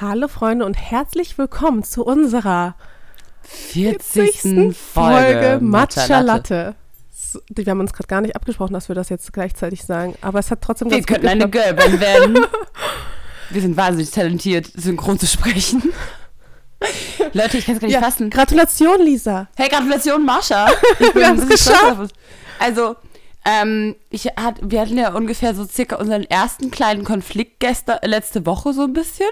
Hallo Freunde und herzlich willkommen zu unserer 40. 40. Folge Matcha Latte. Wir haben uns gerade gar nicht abgesprochen, dass wir das jetzt gleichzeitig sagen, aber es hat trotzdem Wir ganz gut könnten eine. Girlband werden. Wir sind wahnsinnig talentiert, synchron zu sprechen. Leute, ich kann es gar nicht Ja, fassen. Gratulation, Lisa. Hey, Gratulation, bin Wir bisschen stolz geschafft. Also, ähm, ich hat, wir hatten ja ungefähr so circa unseren ersten kleinen Konflikt gestern, letzte Woche so ein bisschen.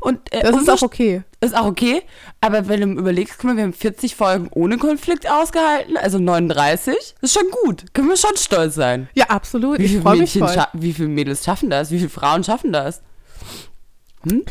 Und, äh, Das ist auch okay. Ist auch okay, aber wenn du überlegst, guck mal, wir haben 40 Folgen ohne Konflikt ausgehalten, also 39, ist schon gut. Können wir schon stolz sein. Ja, absolut. Wie ich viele, freue mich Mädchen wie viele Mädels schaffen das? Wie viele Frauen schaffen das?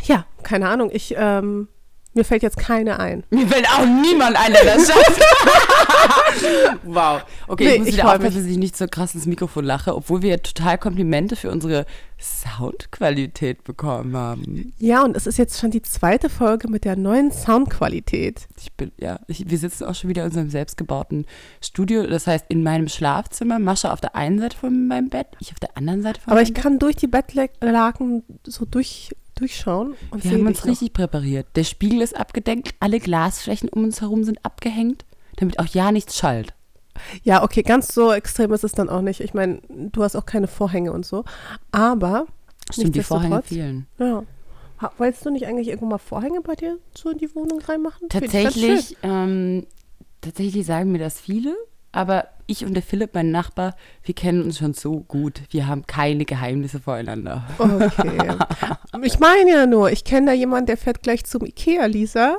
Ja, keine Ahnung. Ich, ähm, mir fällt jetzt keine ein. Mir fällt auch niemand ein, der das schafft. wow. Okay, Nee, ich muss ich wieder freu aufpassen, mich. dass ich nicht so krass ins Mikrofon lache, obwohl wir ja total Komplimente für unsere Soundqualität bekommen haben. Ja, und es ist jetzt schon die zweite Folge mit der neuen Soundqualität. Ich bin, ja, ich, wir sitzen auch schon wieder in unserem selbstgebauten Studio. Das heißt, in meinem Schlafzimmer, Mascha auf der einen Seite von meinem Bett, ich auf der anderen Seite von Aber meinem ich Bett. kann durch die Bettlaken so durch, durchschauen und Wir haben uns richtig präpariert. Der Spiegel ist abgedeckt, alle Glasflächen um uns herum sind abgehängt, damit auch ja nichts schallt. Ja, okay, ganz so extrem ist es dann auch nicht. Ich meine, du hast auch keine Vorhänge und so. Aber, Stimmt, die Vorhänge fehlen. ja. Wolltest du nicht eigentlich irgendwo mal Vorhänge bei dir so in die Wohnung reinmachen? Tatsächlich, ähm, tatsächlich sagen mir das viele, aber ich und der Philipp, mein Nachbar, wir kennen uns schon so gut. Wir haben keine Geheimnisse voreinander. Okay. Ich meine ja nur, ich kenne da jemanden, der fährt gleich zum Ikea, Lisa.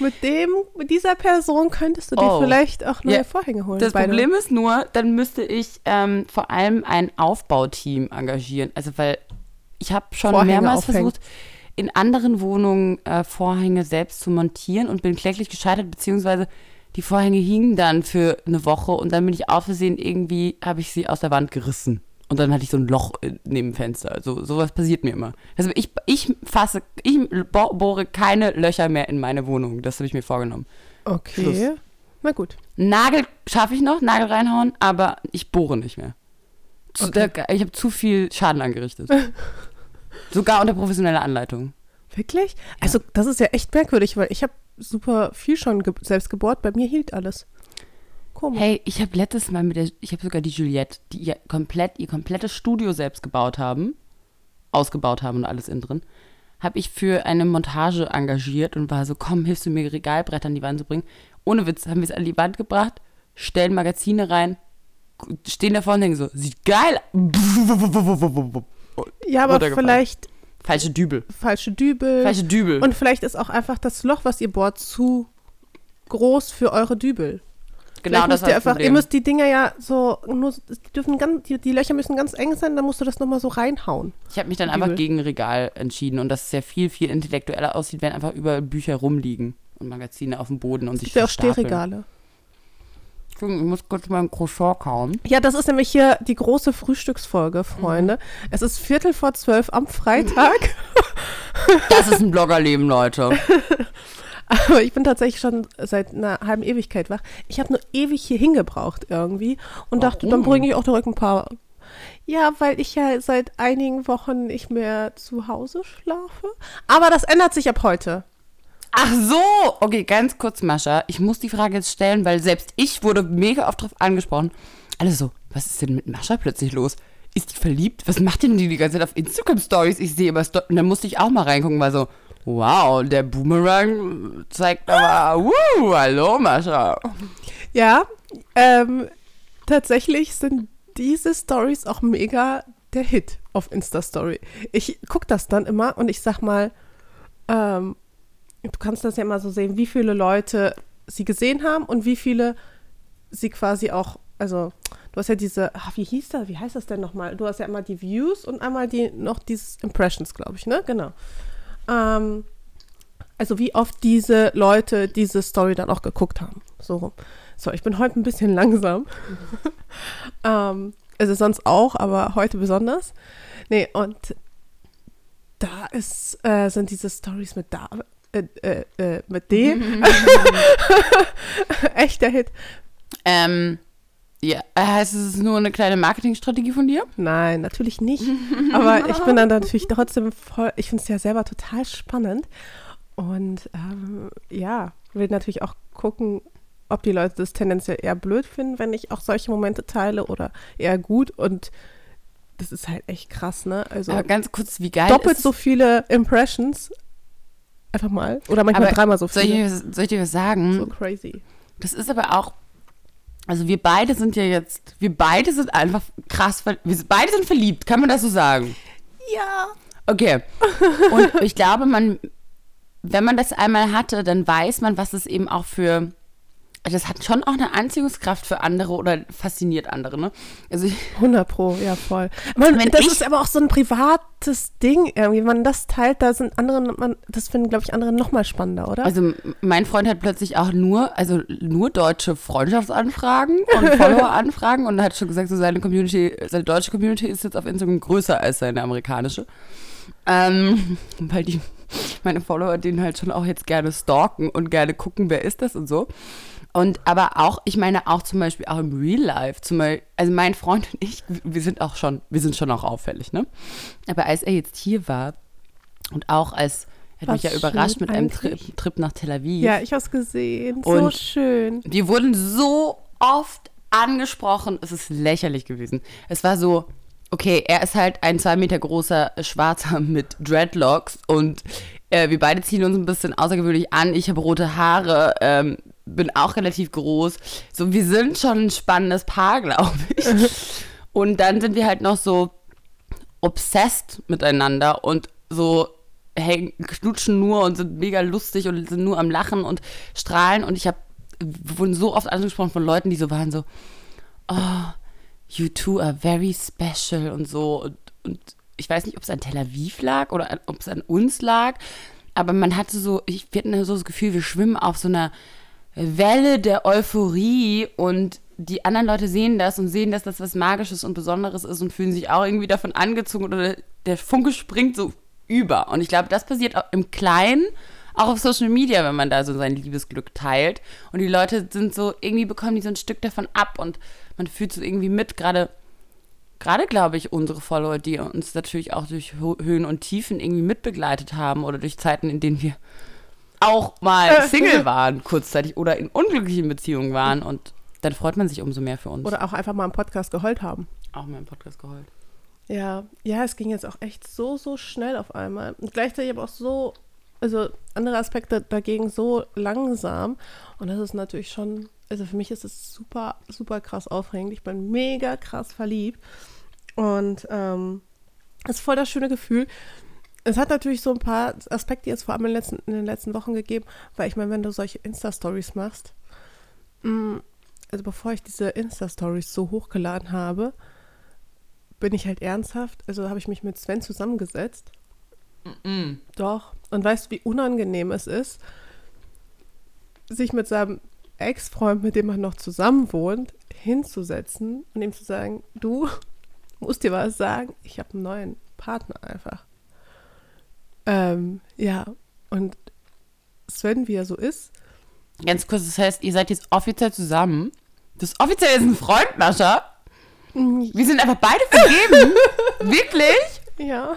Mit dem, mit dieser Person könntest du dir Oh. vielleicht auch neue Ja, Vorhänge holen. Das Beide. Problem ist nur, dann müsste ich ähm, vor allem ein Aufbauteam engagieren. Also weil ich habe schon Vorhänge mehrmals aufhängen. versucht, in anderen Wohnungen äh, Vorhänge selbst zu montieren und bin kläglich gescheitert, beziehungsweise die Vorhänge hingen dann für eine Woche und dann bin ich aus Versehen irgendwie, habe ich sie aus der Wand gerissen. Und dann hatte ich so ein Loch äh, neben dem Fenster. Also sowas passiert mir immer. Also ich, ich fasse, ich bo- bohre keine Löcher mehr in meine Wohnung. Das habe ich mir vorgenommen. Okay. Schluss. Na gut. Nagel schaffe ich noch, Nagel reinhauen, aber ich bohre nicht mehr. Zu, Okay. da, ich habe zu viel Schaden angerichtet. Sogar unter professioneller Anleitung. Wirklich? Also, das ist ja echt merkwürdig, weil ich habe super viel schon ge selbst gebohrt. Bei mir hielt alles. Komisch. Hey, ich habe letztes Mal mit der, ich habe sogar die Juliette, die ihr komplett, ihr komplettes Studio selbst gebaut haben, ausgebaut haben und alles innen drin, habe ich für eine Montage engagiert und war so, komm, hilfst du mir Regalbretter an die Wand zu bringen. Ohne Witz, haben wir es an die Wand gebracht, stellen Magazine rein, stehen davor und denken so, sieht geil. ja, aber vielleicht Falsche Dübel. falsche Dübel. Falsche Dübel. Und vielleicht ist auch einfach das Loch, was ihr bohrt, zu groß für eure Dübel. genau das war ihr das einfach, Problem. ihr müsst die Dinger ja so, nur, die, dürfen ganz, die, die Löcher müssen ganz eng sein, dann musst du das nochmal so reinhauen. Ich habe mich dann Dübel. einfach gegen Regal entschieden und dass es ja viel, viel intellektueller aussieht, wenn einfach überall Bücher rumliegen und Magazine auf dem Boden und Es sich gibt ja auch. Stehregale. Entschuldigung, Ich muss kurz mal ein Croissant kauen. Ja, das ist nämlich hier die große Frühstücksfolge, Freunde. Es ist Viertel vor zwölf am Freitag. Das ist ein Bloggerleben, Leute. Aber ich bin tatsächlich schon seit einer halben Ewigkeit wach. Ich habe nur ewig hier hingebraucht irgendwie und dachte, dann Warum? bringe ich auch direkt ein paar. Ja, weil ich ja seit einigen Wochen nicht mehr zu Hause schlafe. Aber das ändert sich ab heute. Ach so, okay, ganz kurz, Mascha. Ich muss die Frage jetzt stellen, weil selbst ich wurde mega oft drauf angesprochen. Alle so, was ist denn mit Mascha plötzlich los? Ist die verliebt? Was macht denn die die ganze Zeit auf Instagram-Stories? Ich sehe immer Sto Und dann musste ich auch mal reingucken, weil so, wow, der Boomerang zeigt aber, wuh, hallo Mascha. Ja, ähm, tatsächlich sind diese Stories auch mega der Hit auf Insta-Story. Ich gucke das dann immer und ich sag mal, ähm, du kannst das ja immer so sehen, wie viele Leute sie gesehen haben und wie viele sie quasi auch, also du hast ja diese, ach, wie hieß das, wie heißt das denn nochmal? Du hast ja einmal die Views und einmal die, noch dieses Impressions, glaube ich, ne? Genau. Ähm, also wie oft diese Leute diese Story dann auch geguckt haben. So. So, ich bin heute ein bisschen langsam. ähm, also sonst auch, aber heute besonders. Nee, und da ist, äh, sind diese Stories mit da, äh, äh, äh, mit dem. Echter Hit. Ähm, Ja, heißt es ist nur eine kleine Marketingstrategie von dir? Nein, natürlich nicht. Aber ich bin dann natürlich trotzdem voll, ich finde es ja selber total spannend. Und ähm, ja, will natürlich auch gucken, ob die Leute das tendenziell eher blöd finden, wenn ich auch solche Momente teile oder eher gut. Und das ist halt echt krass, ne? Also Aber ganz kurz, wie geil doppelt so viele Impressions. Einfach mal. Oder manchmal Aber dreimal so soll ich, was- soll ich dir was sagen? So crazy. Das ist aber auch, also wir beide sind ja jetzt, wir beide sind einfach krass, wir beide sind verliebt, kann man das so sagen? Ja. Okay. Und ich glaube, man, wenn man das einmal hatte, dann weiß man, was es eben auch für, das hat schon auch eine Anziehungskraft für andere oder fasziniert andere, ne? Also ich, 100 Pro, ja voll. Man, das ich- ist aber auch so ein privates Ding irgendwie. Wenn man das teilt, da sind andere, man, das finden, glaube ich, andere noch mal spannender, oder? also mein Freund hat plötzlich auch nur, also nur deutsche Freundschaftsanfragen und Follower-Anfragen und hat schon gesagt, so seine Community, seine deutsche Community ist jetzt auf Instagram größer als seine amerikanische. Ähm, weil die, meine Follower den halt schon auch jetzt gerne stalken und gerne gucken, wer ist das und so. Und aber auch, ich meine auch zum Beispiel auch im Real Life, zum Beispiel, also mein Freund und ich, wir sind auch schon, wir sind schon auch auffällig, ne? Aber als er jetzt hier war und auch als, er hat mich ja überrascht mit einem Trip, eigentlich. Trip nach Tel Aviv. ja, ich habe es gesehen. so Und- schön. Wir wurden so oft angesprochen, es ist lächerlich gewesen. Es war so, okay, er ist halt ein zwei Meter großer Schwarzer mit Dreadlocks und äh, wir beide ziehen uns ein bisschen außergewöhnlich an. Ich habe rote Haare, ähm, bin auch relativ groß. So, wir sind schon ein spannendes Paar, glaube ich. und dann sind wir halt noch so obsessed miteinander und so hängen, knutschen nur und sind mega lustig und sind nur am Lachen und strahlen. Und ich habe, wir wurden so oft angesprochen von Leuten, die so waren so, oh, you two are very special und so. Und, und ich weiß nicht, ob es an Tel Aviv lag oder ob es an uns lag, aber man hatte so, ich, wir hatten so das Gefühl, wir schwimmen auf so einer Welle der Euphorie und die anderen Leute sehen das und sehen, dass das was Magisches und Besonderes ist und fühlen sich auch irgendwie davon angezogen oder der Funke springt so über. Und ich glaube, das passiert auch im Kleinen, auch auf Social Media, wenn man da so sein Liebesglück teilt. Und die Leute sind so, irgendwie bekommen die so ein Stück davon ab und man fühlt so irgendwie mit, gerade gerade glaube ich, unsere Follower, die uns natürlich auch durch Höhen und Tiefen irgendwie mitbegleitet haben oder durch Zeiten, in denen wir auch mal Äh. Single waren, kurzzeitig oder in unglücklichen Beziehungen waren und dann freut man sich umso mehr für uns. Oder auch einfach mal im Podcast geheult haben. auch mal im Podcast geheult. Ja, ja, es ging jetzt auch echt so, so schnell auf einmal. Und gleichzeitig aber auch so, also andere Aspekte dagegen so langsam. Und das ist natürlich schon, also für mich ist es super, super krass aufregend. Ich bin mega krass verliebt. Und ähm, das ist voll das schöne Gefühl. Es hat natürlich so ein paar Aspekte jetzt vor allem in den letzten, in den letzten Wochen gegeben, weil ich meine, wenn du solche Insta-Stories machst, mh, also bevor ich diese Insta-Stories so hochgeladen habe, bin ich halt ernsthaft. Also habe ich mich mit Sven zusammengesetzt. Doch. Und weißt du, wie unangenehm es ist, sich mit seinem Ex-Freund, mit dem man noch zusammen wohnt, hinzusetzen und ihm zu sagen, du musst dir was sagen, ich habe einen neuen Partner einfach. Ähm, ja, und Sven, wie er so ist, Ganz kurz, das heißt, ihr seid jetzt offiziell zusammen. Das ist offiziell jetzt ein Freund, Mascha. Wir sind einfach beide vergeben. Wirklich? ja.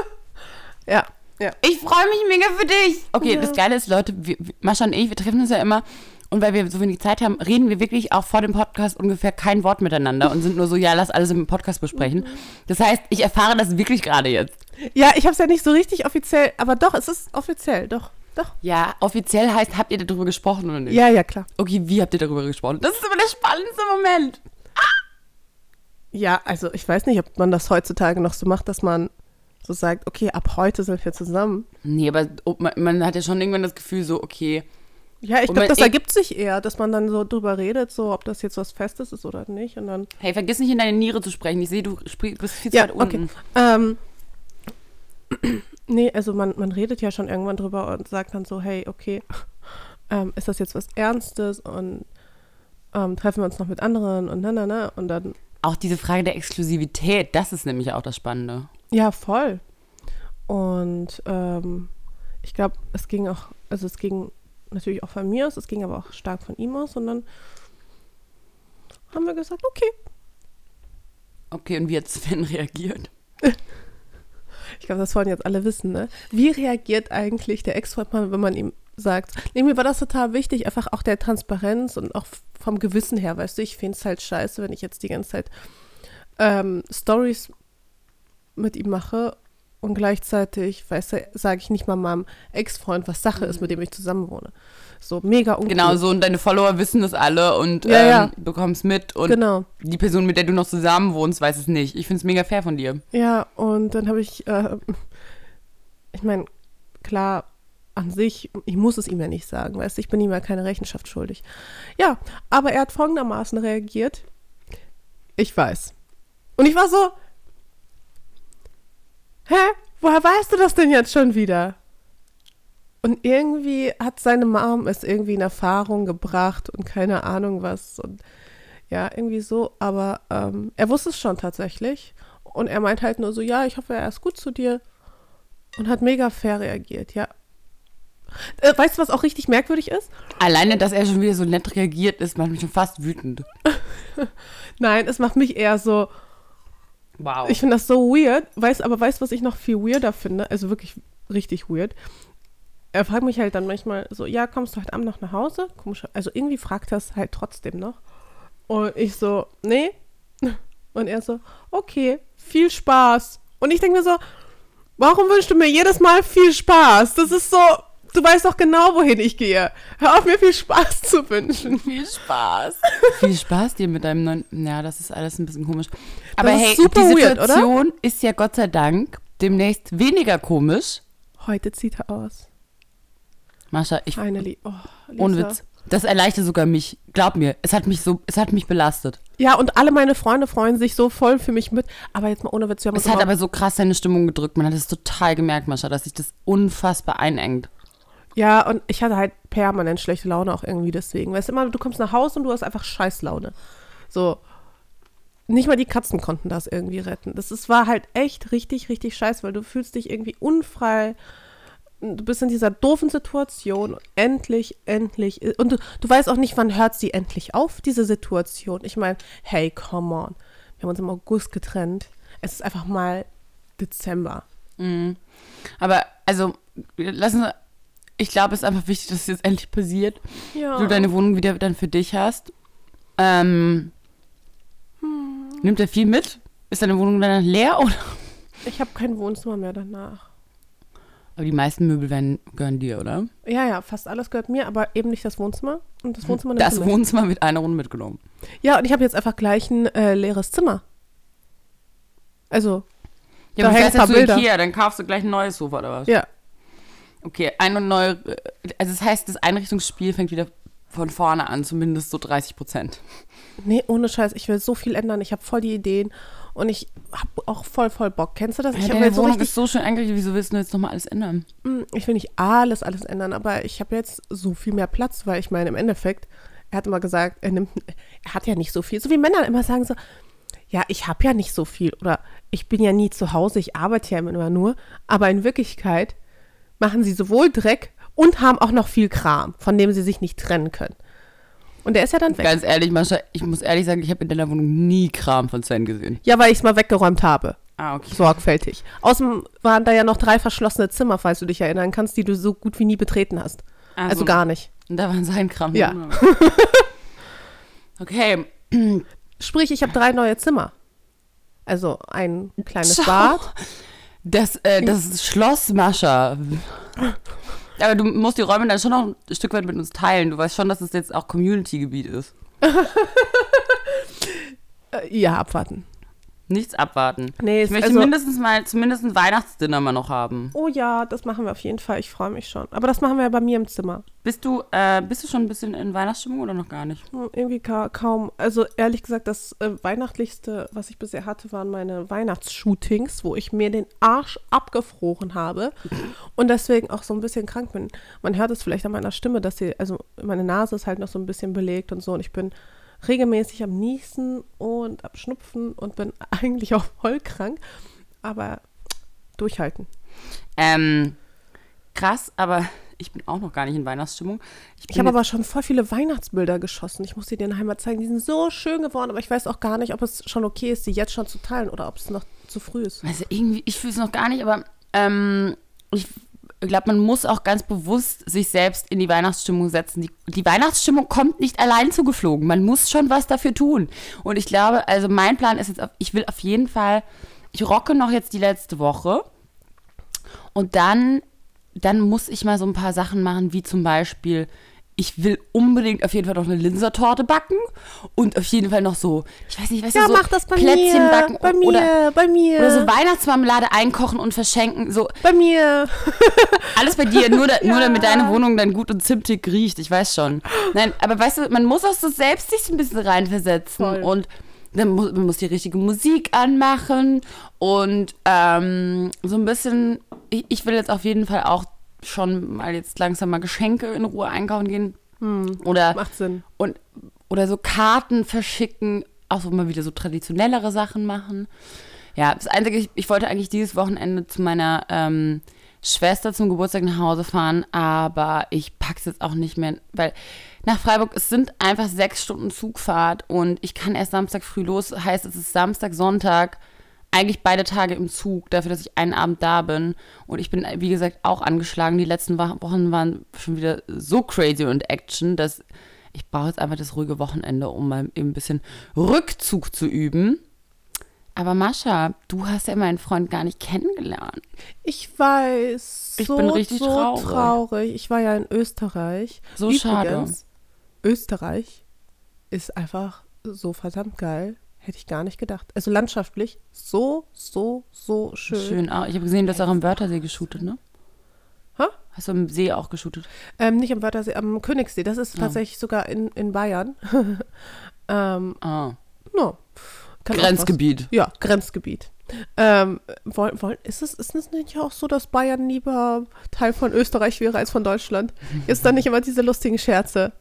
ja, ja. Ich freue mich mega für dich. Okay, Ja. das Geile ist, Leute, wir- Mascha und ich, wir treffen uns ja immer. Und weil wir so wenig Zeit haben, reden wir wirklich auch vor dem Podcast ungefähr kein Wort miteinander und sind nur so, ja, lass alles im Podcast besprechen. Das heißt, ich erfahre das wirklich gerade jetzt. Ja, ich habe es ja nicht so richtig offiziell, aber doch, es ist offiziell, doch, doch. Ja, offiziell heißt, habt ihr darüber gesprochen oder nicht? Ja, ja, klar. Okay, wie habt ihr darüber gesprochen? Das ist immer der spannendste Moment. Ja, also ich weiß nicht, ob man das heutzutage noch so macht, dass man so sagt, okay, ab heute sind wir zusammen. Nee, aber man, man hat ja schon irgendwann das Gefühl so, okay, Ja, ich glaube, das ich- ergibt sich eher, dass man dann so drüber redet, so ob das jetzt was Festes ist oder nicht. Und dann. hey, vergiss nicht in deine Niere zu sprechen. Ich sehe, du bist viel zu Ja, weit unten. okay. Ähm, nee, also man, man redet ja schon irgendwann drüber und sagt dann so, hey, okay, ähm, ist das jetzt was Ernstes und ähm, treffen wir uns noch mit anderen und na, na, na. Und dann, Auch diese Frage der Exklusivität, das ist nämlich auch das Spannende. ja, voll. Und ähm, ich glaube, es ging auch, also es ging natürlich auch von mir aus, es ging aber auch stark von ihm aus und dann haben wir gesagt, okay. Okay, und wie hat Sven reagiert? Ich glaube, das wollen jetzt alle wissen, ne? Wie reagiert eigentlich der Ex-Freund wenn man ihm sagt, nee, mir war das total wichtig, einfach auch der Transparenz und auch vom Gewissen her, weißt du, ich finde es halt scheiße, wenn ich jetzt die ganze Zeit ähm, Stories mit ihm mache und gleichzeitig, weißt du, sage ich nicht mal meinem Ex-Freund, was Sache ist, mit dem ich zusammenwohne. So mega uncool. Genau, so und deine Follower wissen das alle und Ja, ähm, ja. bekommst mit und Genau. die Person, mit der du noch zusammen wohnst, weiß es nicht. Ich finde es mega fair von dir. Ja, und dann habe ich, äh, ich meine, klar, an sich, ich muss es ihm ja nicht sagen, weißt du, ich bin ihm ja keine Rechenschaft schuldig. Ja, aber er hat folgendermaßen reagiert. Ich weiß. Und ich war so, hä, woher weißt du das denn jetzt schon wieder? Und irgendwie hat seine Mom es irgendwie in Erfahrung gebracht und keine Ahnung was. Und ja, irgendwie so. Aber ähm, er wusste es schon tatsächlich. Und er meint halt nur so, ja, ich hoffe, er ist gut zu dir. Und hat mega fair reagiert, ja. Äh, weißt du, was auch richtig merkwürdig ist? Alleine, dass er schon wieder so nett reagiert ist, macht mich schon fast wütend. Nein, es macht mich eher so, Wow. ich finde das so weird. Weiß, aber weißt du, was ich noch viel weirder finde? Also wirklich richtig weird. Er fragt mich halt dann manchmal so, ja, kommst du heute Abend noch nach Hause? Komisch. Also irgendwie fragt er es halt trotzdem noch. Und ich so, nee. Und er so, okay, viel Spaß. Und ich denke mir so, warum wünschst du mir jedes Mal viel Spaß? Das ist so, du weißt doch genau, wohin ich gehe. Hör auf, mir viel Spaß zu wünschen. viel Spaß. viel Spaß dir mit deinem neuen. Ja, das ist alles ein bisschen komisch. Aber hey, super die weird, oder? Situation ist ja Gott sei Dank demnächst weniger komisch. Heute zieht er aus. Mascha, ich Finally. Oh, Lisa. ohne Witz. Das erleichtert sogar mich. Glaub mir, es hat mich so, es hat mich belastet. Ja, und alle meine Freunde freuen sich so voll für mich mit. Aber jetzt mal ohne Witz, wir haben Es hat aber so krass seine Stimmung gedrückt. Man hat es total gemerkt, Mascha, dass sich das unfassbar einengt. Ja, und ich hatte halt permanent schlechte Laune auch irgendwie deswegen. Weißt du immer, du kommst nach Hause und du hast einfach Scheißlaune. So. Nicht mal die Katzen konnten das irgendwie retten. Das ist, war halt echt richtig, richtig scheiße, weil du fühlst dich irgendwie unfrei. Du bist in dieser doofen Situation. Endlich, endlich. Und du, du weißt auch nicht, wann hört sie endlich auf, diese Situation. Ich meine, hey, come on. Wir haben uns im August getrennt. Es ist einfach mal Dezember. Aber, also, lassen wir. Ich glaube, es ist einfach wichtig, dass es jetzt endlich passiert. Ja. Du deine Wohnung wieder dann für dich hast. Ähm, Nimmt er viel mit? Ist deine Wohnung dann leer oder? Ich habe kein Wohnzimmer mehr danach. Aber die meisten Möbel werden, gehören dir, oder? Ja, ja, fast alles gehört mir, aber eben nicht das Wohnzimmer. Und das Wohnzimmer Das mit. Wohnzimmer wird eine Runde mitgenommen. Ja, und ich habe jetzt einfach gleich ein äh, leeres Zimmer. Also, Ja, Da aber hängen ein paar Bilder. Ikea, dann kaufst du gleich ein neues Sofa oder was? ja. Okay, eine neue, äh, also das heißt, das Einrichtungsspiel fängt wieder von vorne an, zumindest so 30 Prozent. Nee, ohne Scheiß, ich will so viel ändern. Ich habe voll die Ideen und ich habe auch voll, voll Bock. Kennst du das? Ja, Ich, deine jetzt so Wohnung richtig, ist so schön eingerichtet, wieso willst du jetzt nochmal alles ändern? Mm, ich will nicht alles, alles ändern, aber ich habe jetzt so viel mehr Platz, weil ich meine, im Endeffekt, er hat immer gesagt, er nimmt, er hat ja nicht so viel. So wie Männer immer sagen so, ja, ich habe ja nicht so viel oder ich bin ja nie zu Hause, ich arbeite ja immer nur. Aber in Wirklichkeit machen sie sowohl Dreck und haben auch noch viel Kram, von dem sie sich nicht trennen können. Und der ist ja dann weg. Ganz ehrlich, Mascha, ich muss ehrlich sagen, ich habe in deiner Wohnung nie Kram von Sven gesehen. Ja, weil ich es mal weggeräumt habe. Ah, okay. Sorgfältig. Außerdem waren da ja noch drei verschlossene Zimmer, falls du dich erinnern kannst, die du so gut wie nie betreten hast. Also, gar nicht. Und da waren sein Kram. Ja. drin. Okay. Sprich, ich habe drei neue Zimmer. Also ein kleines Schau. Bad. Das, äh, das ist Schloss, Mascha. Aber du musst die Räume dann schon noch ein Stück weit mit uns teilen. Du weißt schon, dass es jetzt auch Community-Gebiet ist. Ja, abwarten. Nichts abwarten. Nee, Ich möchte also- mindestens mal, zumindest ein Weihnachtsdinner mal noch haben. Oh ja, das machen wir auf jeden Fall. Ich freue mich schon. Aber das machen wir ja bei mir im Zimmer. Bist du, äh, bist du schon ein bisschen in Weihnachtsstimmung oder noch gar nicht? Hm, Irgendwie ka kaum. Also ehrlich gesagt, das äh, Weihnachtlichste, was ich bisher hatte, waren meine Weihnachtsshootings, wo ich mir den Arsch abgefroren habe und deswegen auch so ein bisschen krank bin. Man hört es vielleicht an meiner Stimme, dass sie, also meine Nase ist halt noch so ein bisschen belegt und so und ich bin regelmäßig am Niesen und am Schnupfen und bin eigentlich auch voll krank. Aber durchhalten. Ähm, krass, aber ich bin auch noch gar nicht in Weihnachtsstimmung. Ich bin habe aber schon voll viele Weihnachtsbilder geschossen. Ich muss dir den Heimat zeigen. Die sind so schön geworden, aber ich weiß auch gar nicht, ob es schon okay ist, die jetzt schon zu teilen oder ob es noch zu früh ist. Also irgendwie, ich fühle es noch gar nicht, aber ähm, ich glaube, man muss auch ganz bewusst sich selbst in die Weihnachtsstimmung setzen. Die, die Weihnachtsstimmung kommt nicht allein zugeflogen. Man muss schon was dafür tun. Und ich glaube, also mein Plan ist jetzt, ich will auf jeden Fall, ich rocke noch jetzt die letzte Woche und dann, dann muss ich mal so ein paar Sachen machen, wie zum Beispiel, ich will unbedingt auf jeden Fall noch eine Linsertorte backen und auf jeden Fall noch so, ich weiß nicht, weißt Ja, du, so mach das bei Plätzchen mir. backen bei mir, oder bei mir. oder so Weihnachtsmarmelade einkochen und verschenken. So bei mir. alles bei dir, nur, da, nur Ja. damit deine Wohnung dann gut und zimtig riecht. Ich weiß schon. Nein, aber weißt du, man muss auch so selbst sich ein bisschen reinversetzen. Voll. Und dann muss, man muss die richtige Musik anmachen. Und ähm, so ein bisschen, ich, ich will jetzt auf jeden Fall auch schon mal jetzt langsam mal Geschenke in Ruhe einkaufen gehen. Oder Macht Sinn. und oder so Karten verschicken, auch so mal wieder so traditionellere Sachen machen. Ja, das Einzige, ich, ich wollte eigentlich dieses Wochenende zu meiner ähm, Schwester zum Geburtstag nach Hause fahren, aber ich pack's jetzt auch nicht mehr, weil nach Freiburg, es sind einfach sechs Stunden Zugfahrt und ich kann erst Samstag früh los, heißt es ist Samstag, Sonntag, eigentlich beide Tage im Zug, dafür, dass ich einen Abend da bin. Und ich bin, wie gesagt, auch angeschlagen. Die letzten Wochen waren schon wieder so crazy und Action, dass ich brauche jetzt einfach das ruhige Wochenende, um mal eben ein bisschen Rückzug zu üben. Aber Mascha, du hast ja meinen Freund gar nicht kennengelernt. Ich weiß. Ich so, bin richtig so traurig. traurig. Ich war ja in Österreich. So schade. Österreich ist einfach so verdammt geil. Hätte ich gar nicht gedacht. Also landschaftlich so, so, so schön. Schön. auch. Ich habe gesehen, du hast auch am Wörthersee geshootet, ne? Hä? Hast du am See auch geshootet? Ähm, nicht am Wörthersee, am Königssee. Das ist tatsächlich sogar in, in Bayern. ähm, Ah. no. Grenzgebiet. Ja, Grenzgebiet. Ähm, wollen, wollen, ist, es, ist es nicht auch so, dass Bayern lieber Teil von Österreich wäre als von Deutschland? Ist da nicht immer diese lustigen Scherze?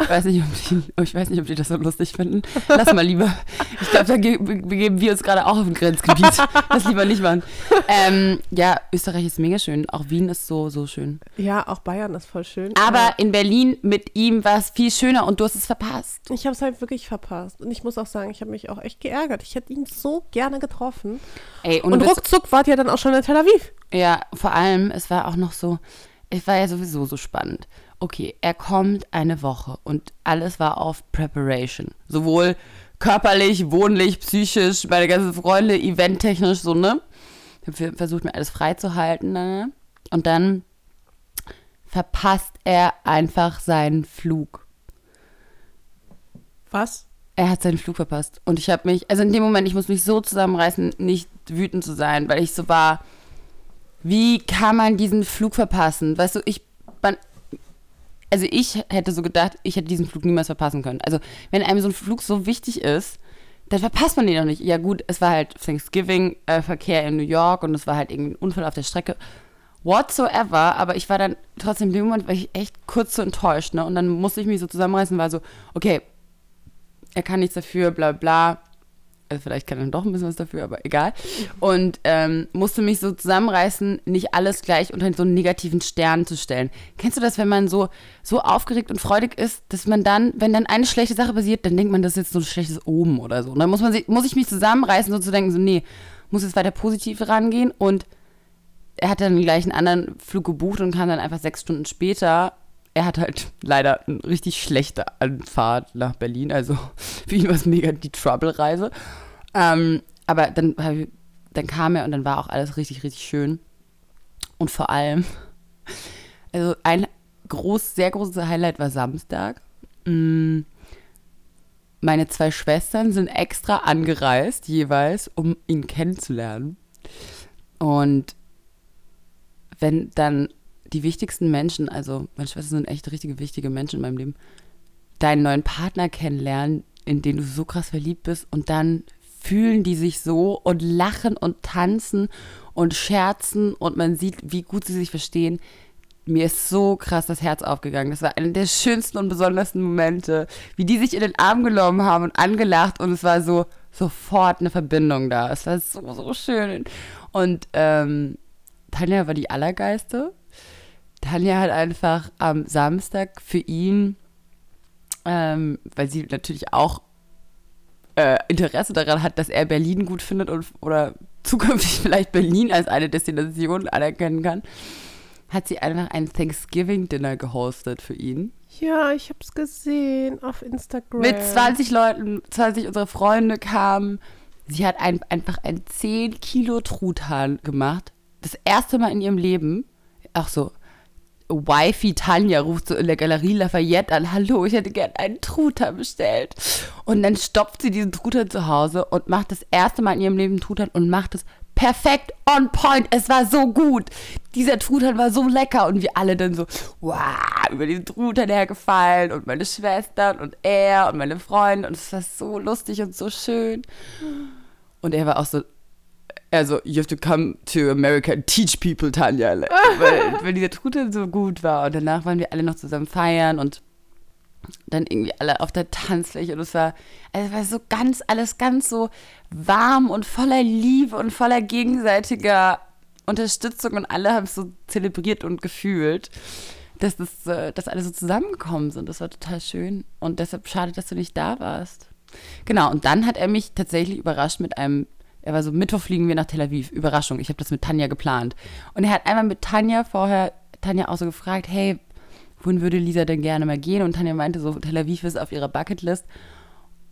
Ich weiß nicht, ob die, oh, ich weiß nicht, ob die das so lustig finden. Lass mal lieber. Ich glaube, da ge begeben wir uns gerade auch auf ein Grenzgebiet. Lass lieber nicht machen. Ähm, ja, Österreich ist mega schön. Auch Wien ist so, so schön. Ja, auch Bayern ist voll schön. Aber in Berlin mit ihm war es viel schöner und du hast es verpasst. Ich habe es halt wirklich verpasst. Und ich muss auch sagen, ich habe mich auch echt geärgert. Ich hätte ihn so gerne getroffen. Ey, und, Und ruckzuck wart ihr dann auch schon in Tel Aviv. Ja, vor allem, es war auch noch so, es war ja sowieso so spannend. Okay, er kommt eine Woche und alles war auf Preparation. Sowohl körperlich, wohnlich, psychisch, meine ganzen Freunde, eventtechnisch, so, ne? Ich habe versucht, mir alles freizuhalten, ne? Und dann verpasst er einfach seinen Flug. Was? Er hat seinen Flug verpasst. Und ich habe mich, also in dem Moment, ich muss mich so zusammenreißen, nicht wütend zu sein, weil ich so war, wie kann man diesen Flug verpassen? Weißt du, ich, also ich hätte so gedacht, ich hätte diesen Flug niemals verpassen können. Also wenn einem so ein Flug so wichtig ist, dann verpasst man den doch nicht. Ja gut, es war halt Thanksgiving-Verkehr in New York und es war halt irgendwie ein Unfall auf der Strecke. Whatsoever, aber ich war dann trotzdem in dem Moment war ich echt kurz so enttäuscht, ne? Und dann musste ich mich so zusammenreißen, war so, okay, er kann nichts dafür, bla bla. Also vielleicht kann er doch ein bisschen was dafür, aber egal. Und ähm, musste mich so zusammenreißen, nicht alles gleich unter so einen negativen Stern zu stellen. Kennst du das, wenn man so, so aufgeregt und freudig ist, dass man dann, wenn dann eine schlechte Sache passiert, dann denkt man, das ist jetzt so ein schlechtes Oben oder so. Und dann muss, man muss ich mich zusammenreißen, so zu denken, so, nee, muss jetzt weiter positiv rangehen. Und er hat dann gleich einen anderen Flug gebucht und kam dann einfach sechs Stunden später. Er hat halt leider eine richtig schlechte Anfahrt nach Berlin. Also für ihn war es mega die Trouble-Reise. Ähm, aber dann, dann kam er und dann war auch alles richtig, richtig schön. Und vor allem, also ein groß, sehr großes Highlight war Samstag. Mm, Meine zwei Schwestern sind extra angereist, jeweils, um ihn kennenzulernen. Und wenn dann die wichtigsten Menschen, also meine Schwestern sind echt richtige wichtige Menschen in meinem Leben, deinen neuen Partner kennenlernen, in den du so krass verliebt bist und dann fühlen die sich so und lachen und tanzen und scherzen und man sieht, wie gut sie sich verstehen. Mir ist so krass das Herz aufgegangen. Das war einer der schönsten und besondersten Momente, wie die sich in den Arm genommen haben und angelacht und es war so sofort eine Verbindung da. Es war so, so schön. Und ähm, Tanja war die Allergeiste. Tanja hat einfach am Samstag für ihn, ähm, weil sie natürlich auch äh, Interesse daran hat, dass er Berlin gut findet und, oder zukünftig vielleicht Berlin als eine Destination anerkennen kann, hat sie einfach ein Thanksgiving-Dinner gehostet für ihn. Ja, ich habe es gesehen auf Instagram. Mit 20 Leuten, 20 unserer Freunde kamen. Sie hat ein, einfach ein 10 Kilo Truthahn gemacht. Das erste Mal in ihrem Leben. Auch so, Wifi Tanja ruft so in der Galerie Lafayette an, hallo, ich hätte gern einen Truthahn bestellt. Und dann stopft sie diesen Truthahn zu Hause und macht das erste Mal in ihrem Leben Truthahn und macht es perfekt on point. Es war so gut. Dieser Truthahn war so lecker und wir alle dann so, wow, über diesen Truthahn hergefallen und meine Schwestern und er und meine Freunde und es war so lustig und so schön. Und er war auch so, also, you have to come to America and teach people, Tanja. weil, weil dieser Truthahn so gut war. Und danach waren wir alle noch zusammen feiern und dann irgendwie alle auf der Tanzfläche und es war, also es war so ganz, alles ganz so warm und voller Liebe und voller gegenseitiger Unterstützung und alle haben es so zelebriert und gefühlt, dass, das, äh, dass alle so zusammengekommen sind. Das war total schön und deshalb schade, dass du nicht da warst. Genau, und dann hat er mich tatsächlich überrascht mit einem, er war so, Mittwoch fliegen wir nach Tel Aviv, Überraschung, ich habe das mit Tanja geplant. Und er hat einmal mit Tanja vorher, Tanja auch so gefragt, hey, wohin würde Lisa denn gerne mal gehen? Und Tanja meinte so, Tel Aviv ist auf ihrer Bucketlist.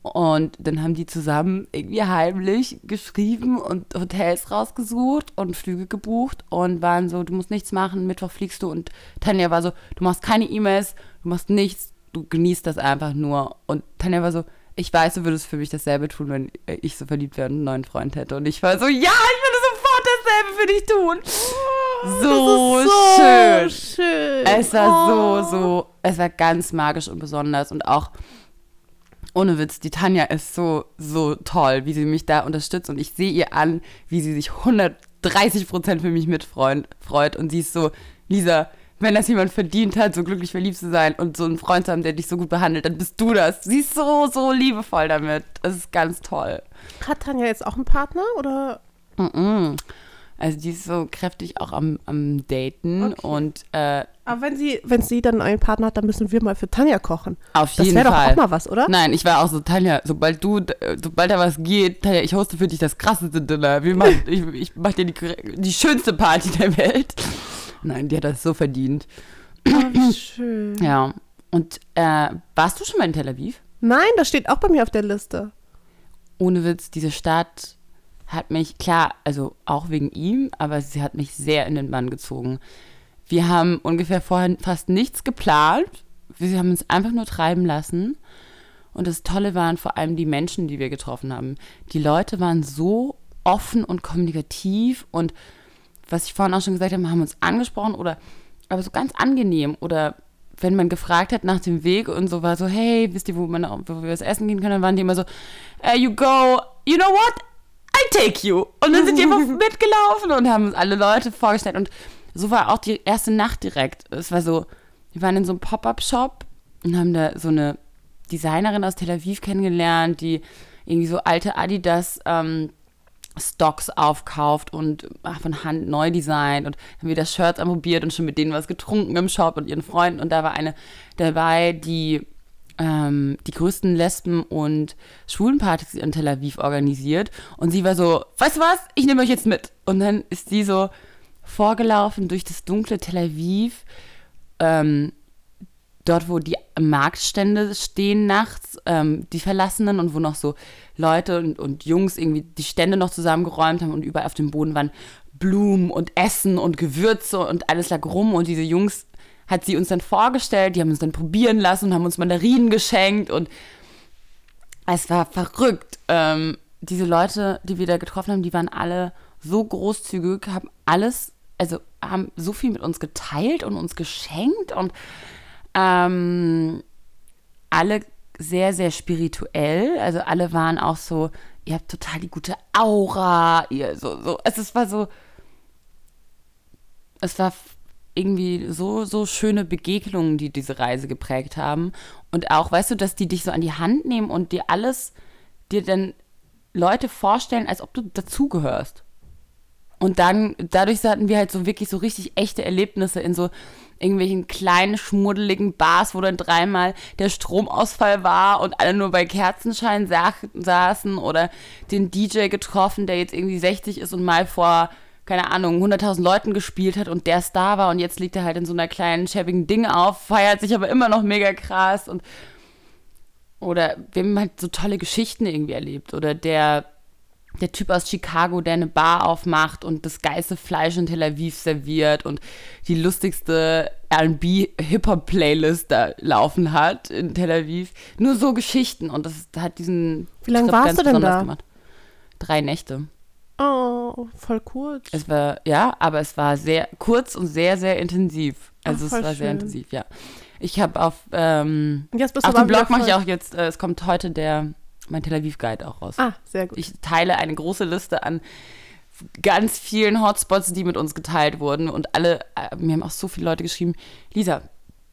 Und dann haben die zusammen irgendwie heimlich geschrieben und Hotels rausgesucht und Flüge gebucht und waren so, du musst nichts machen, Mittwoch fliegst du. Und Tanja war so, du machst keine E-Mails, du machst nichts, du genießt das einfach nur. Und Tanja war so, ich weiß, du würdest für mich dasselbe tun, wenn ich so verliebt wäre und einen neuen Freund hätte. Und ich war so, ja, ich würde sofort dasselbe für dich tun. So, so schön. schön. Es war Oh. so, so, es war ganz magisch und besonders und auch ohne Witz, die Tanja ist so, so toll, wie sie mich da unterstützt und ich sehe ihr an, wie sie sich 130 Prozent für mich mitfreut freut und sie ist so, Lisa, wenn das jemand verdient hat, so glücklich verliebt zu sein und so einen Freund zu haben, der dich so gut behandelt, dann bist du das. Sie ist so, so liebevoll damit. Das ist ganz toll. Hat Tanja jetzt auch einen Partner oder? Mhm. Also die ist so kräftig auch am, am Daten Okay. und äh, Aber wenn sie, wenn sie dann einen Partner hat, dann müssen wir mal für Tanja kochen. auf Das jeden wäre doch Fall. auch mal was, oder? Nein, ich war auch so, Tanja, sobald du, sobald da was geht, Tanja, ich hoste für dich das krasseste Dinner. Wir machen, ich, ich mach dir die, die schönste Party der Welt. Nein, die hat das so verdient. Oh, wie schön. Ja. Und äh, warst du schon mal in Tel Aviv? Nein, das steht auch bei mir auf der Liste. Ohne Witz, diese Stadt hat mich, klar, also auch wegen ihm, aber sie hat mich sehr in den Bann gezogen. Wir haben ungefähr vorher fast nichts geplant. Wir haben uns einfach nur treiben lassen. Und das Tolle waren vor allem die Menschen, die wir getroffen haben. Die Leute waren so offen und kommunikativ und was ich vorhin auch schon gesagt habe, haben uns angesprochen oder aber so ganz angenehm oder wenn man gefragt hat nach dem Weg und so war so, hey, wisst ihr, wo, man, wo wir was essen gehen können, dann waren die immer so, äh, you go, you know what? I take you. Und dann sind die einfach mitgelaufen und haben uns alle Leute vorgestellt. Und so war auch die erste Nacht direkt. Es war so, wir waren in so einem Pop-Up-Shop und haben da so eine Designerin aus Tel Aviv kennengelernt, die irgendwie so alte Adidas ähm, Stocks aufkauft und ach, von Hand neu designt und haben wieder Shirts anprobiert und schon mit denen was getrunken im Shop und ihren Freunden. Und da war eine dabei, die ähm, die größten Lesben- und Schwulenpartys in Tel Aviv organisiert. Und sie war so, weißt du was, ich nehme euch jetzt mit. Und dann ist sie so vorgelaufen durch das dunkle Tel Aviv, ähm, dort, wo die Marktstände stehen nachts, ähm, die Verlassenen und wo noch so Leute und, und Jungs irgendwie die Stände noch zusammengeräumt haben und überall auf dem Boden waren Blumen und Essen und Gewürze und alles lag rum. Und diese Jungs hat sie uns dann vorgestellt, die haben uns dann probieren lassen und haben uns Mandarinen geschenkt. Und es war verrückt. Ähm, diese Leute, die wir da getroffen haben, die waren alle so großzügig, haben alles, also haben so viel mit uns geteilt und uns geschenkt. Und ähm, alle sehr, sehr spirituell. Also alle waren auch so, ihr habt total die gute Aura, ihr so, so, es, es war so, es war irgendwie so, so schöne Begegnungen, die diese Reise geprägt haben. Und auch, weißt du, dass die dich so an die Hand nehmen und dir alles, dir dann Leute vorstellen, als ob du dazugehörst. Und dann, dadurch hatten wir halt so wirklich so richtig echte Erlebnisse in so irgendwelchen kleinen, schmuddeligen Bars, wo dann dreimal der Stromausfall war und alle nur bei Kerzenschein sa saßen oder den DJ getroffen, der jetzt irgendwie 60 ist und mal vor, keine Ahnung, 100.000 Leuten gespielt hat und der Star war. Und jetzt liegt er halt in so einer kleinen, schäbigen Ding auf, feiert sich aber immer noch mega krass und oder wir haben halt so tolle Geschichten irgendwie erlebt. Oder der der Typ aus Chicago, der eine Bar aufmacht und das geilste Fleisch in Tel Aviv serviert und die lustigste R&B-Hip-Hop-Playlist da laufen hat in Tel Aviv. Nur so Geschichten und das hat diesen Wie lange warst du denn da? Gemacht. Drei Nächte. Oh, voll kurz. Es war, ja, aber es war sehr kurz und sehr, sehr intensiv. Also Ach, es war schön. sehr intensiv, ja. Ich habe auf, ähm, auf dem Blog mache ich auch jetzt, äh, es kommt heute der mein Tel Aviv Guide auch raus. Ah, sehr gut. Ich teile eine große Liste an ganz vielen Hotspots, die mit uns geteilt wurden. Und alle, äh, mir haben auch so viele Leute geschrieben, Lisa,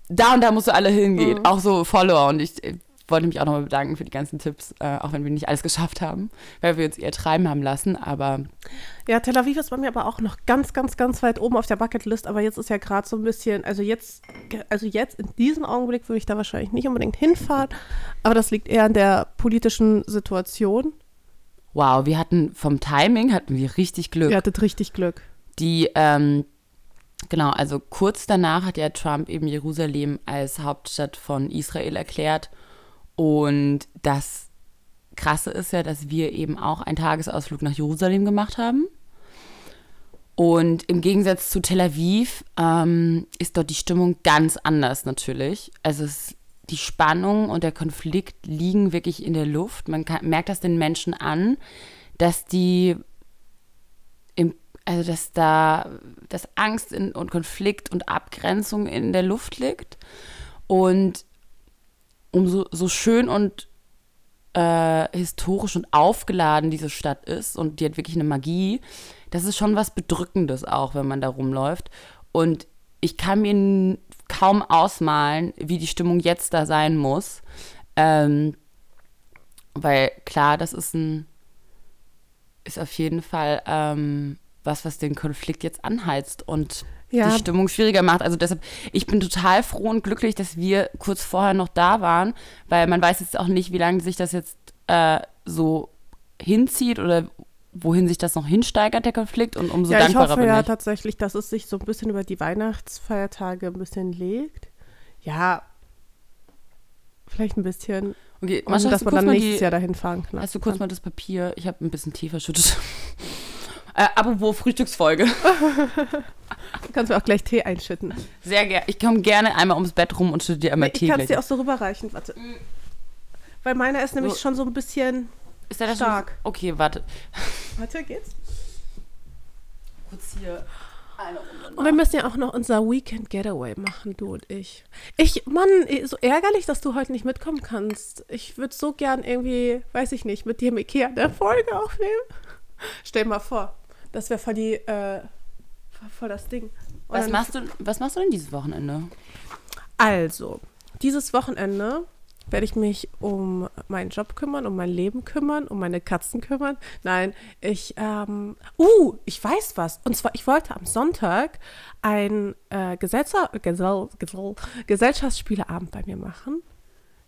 da und da musst du alle hingehen. Mhm. Auch so Follower. Und ich äh, wollte mich auch nochmal bedanken für die ganzen Tipps, äh, auch wenn wir nicht alles geschafft haben, weil wir uns eher treiben haben lassen, aber. Ja, Tel Aviv ist bei mir aber auch noch ganz, ganz, ganz weit oben auf der Bucketlist, aber jetzt ist ja gerade so ein bisschen, also jetzt, also jetzt in diesem Augenblick würde ich da wahrscheinlich nicht unbedingt hinfahren, aber das liegt eher an der politischen Situation. Wow, wir hatten vom Timing hatten wir richtig Glück. Ihr hattet richtig Glück. Die, ähm, Genau, also kurz danach hat ja Trump eben Jerusalem als Hauptstadt von Israel erklärt und das Krasse ist ja, dass wir eben auch einen Tagesausflug nach Jerusalem gemacht haben. Und im Gegensatz zu Tel Aviv ähm, ist dort die Stimmung ganz anders natürlich. Also es, die Spannung und der Konflikt liegen wirklich in der Luft. Man kann, merkt das den Menschen an, dass die im, also dass da dass Angst in, und Konflikt und Abgrenzung in der Luft liegt. Und umso so schön und äh, historisch und aufgeladen diese Stadt ist und die hat wirklich eine Magie, das ist schon was Bedrückendes auch, wenn man da rumläuft. Und ich kann mir kaum ausmalen, wie die Stimmung jetzt da sein muss. Ähm, weil klar, das ist ein, ist auf jeden Fall ähm, was, was den Konflikt jetzt anheizt. Und ja. die Stimmung schwieriger macht. Also deshalb, ich bin total froh und glücklich, dass wir kurz vorher noch da waren, weil man weiß jetzt auch nicht, wie lange sich das jetzt äh, so hinzieht oder wohin sich das noch hinsteigert, der Konflikt und umso ja, dankbarer ich hoffe bin ja ich. tatsächlich, dass es sich so ein bisschen über die Weihnachtsfeiertage ein bisschen legt. Ja, vielleicht ein bisschen. Okay, und dass man dann nächstes die, Jahr dahin fahren kann. Hast du kurz mal das Papier? Ich habe ein bisschen tiefer schüttet. Äh, apropos Frühstücksfolge. du kannst mir auch gleich Tee einschütten. Sehr gerne. Ich komme gerne einmal ums Bett rum und schütte dir einmal nee, Tee. Ich kann es dir auch so rüberreichen, warte. Weil meiner ist nämlich so. schon so ein bisschen ist der stark. Schon? Okay, warte. Warte, geht's? Kurz hier. Und wir müssen ja auch noch unser Weekend Getaway machen, du und ich. Ich, Mann, so ärgerlich, dass du heute nicht mitkommen kannst. Ich würde so gern irgendwie, weiß ich nicht, mit dir im Ikea der Folge aufnehmen. Stell mal vor. Das wäre voll die, äh, voll das Ding. was machst, du, was machst du denn dieses Wochenende? Also, dieses Wochenende werde ich mich um meinen Job kümmern, um mein Leben kümmern, um meine Katzen kümmern. Nein, ich, ähm, uh, ich weiß was. Und zwar, ich wollte am Sonntag ein äh, Gesell, Gesell, Gesellschaftsspieleabend bei mir machen.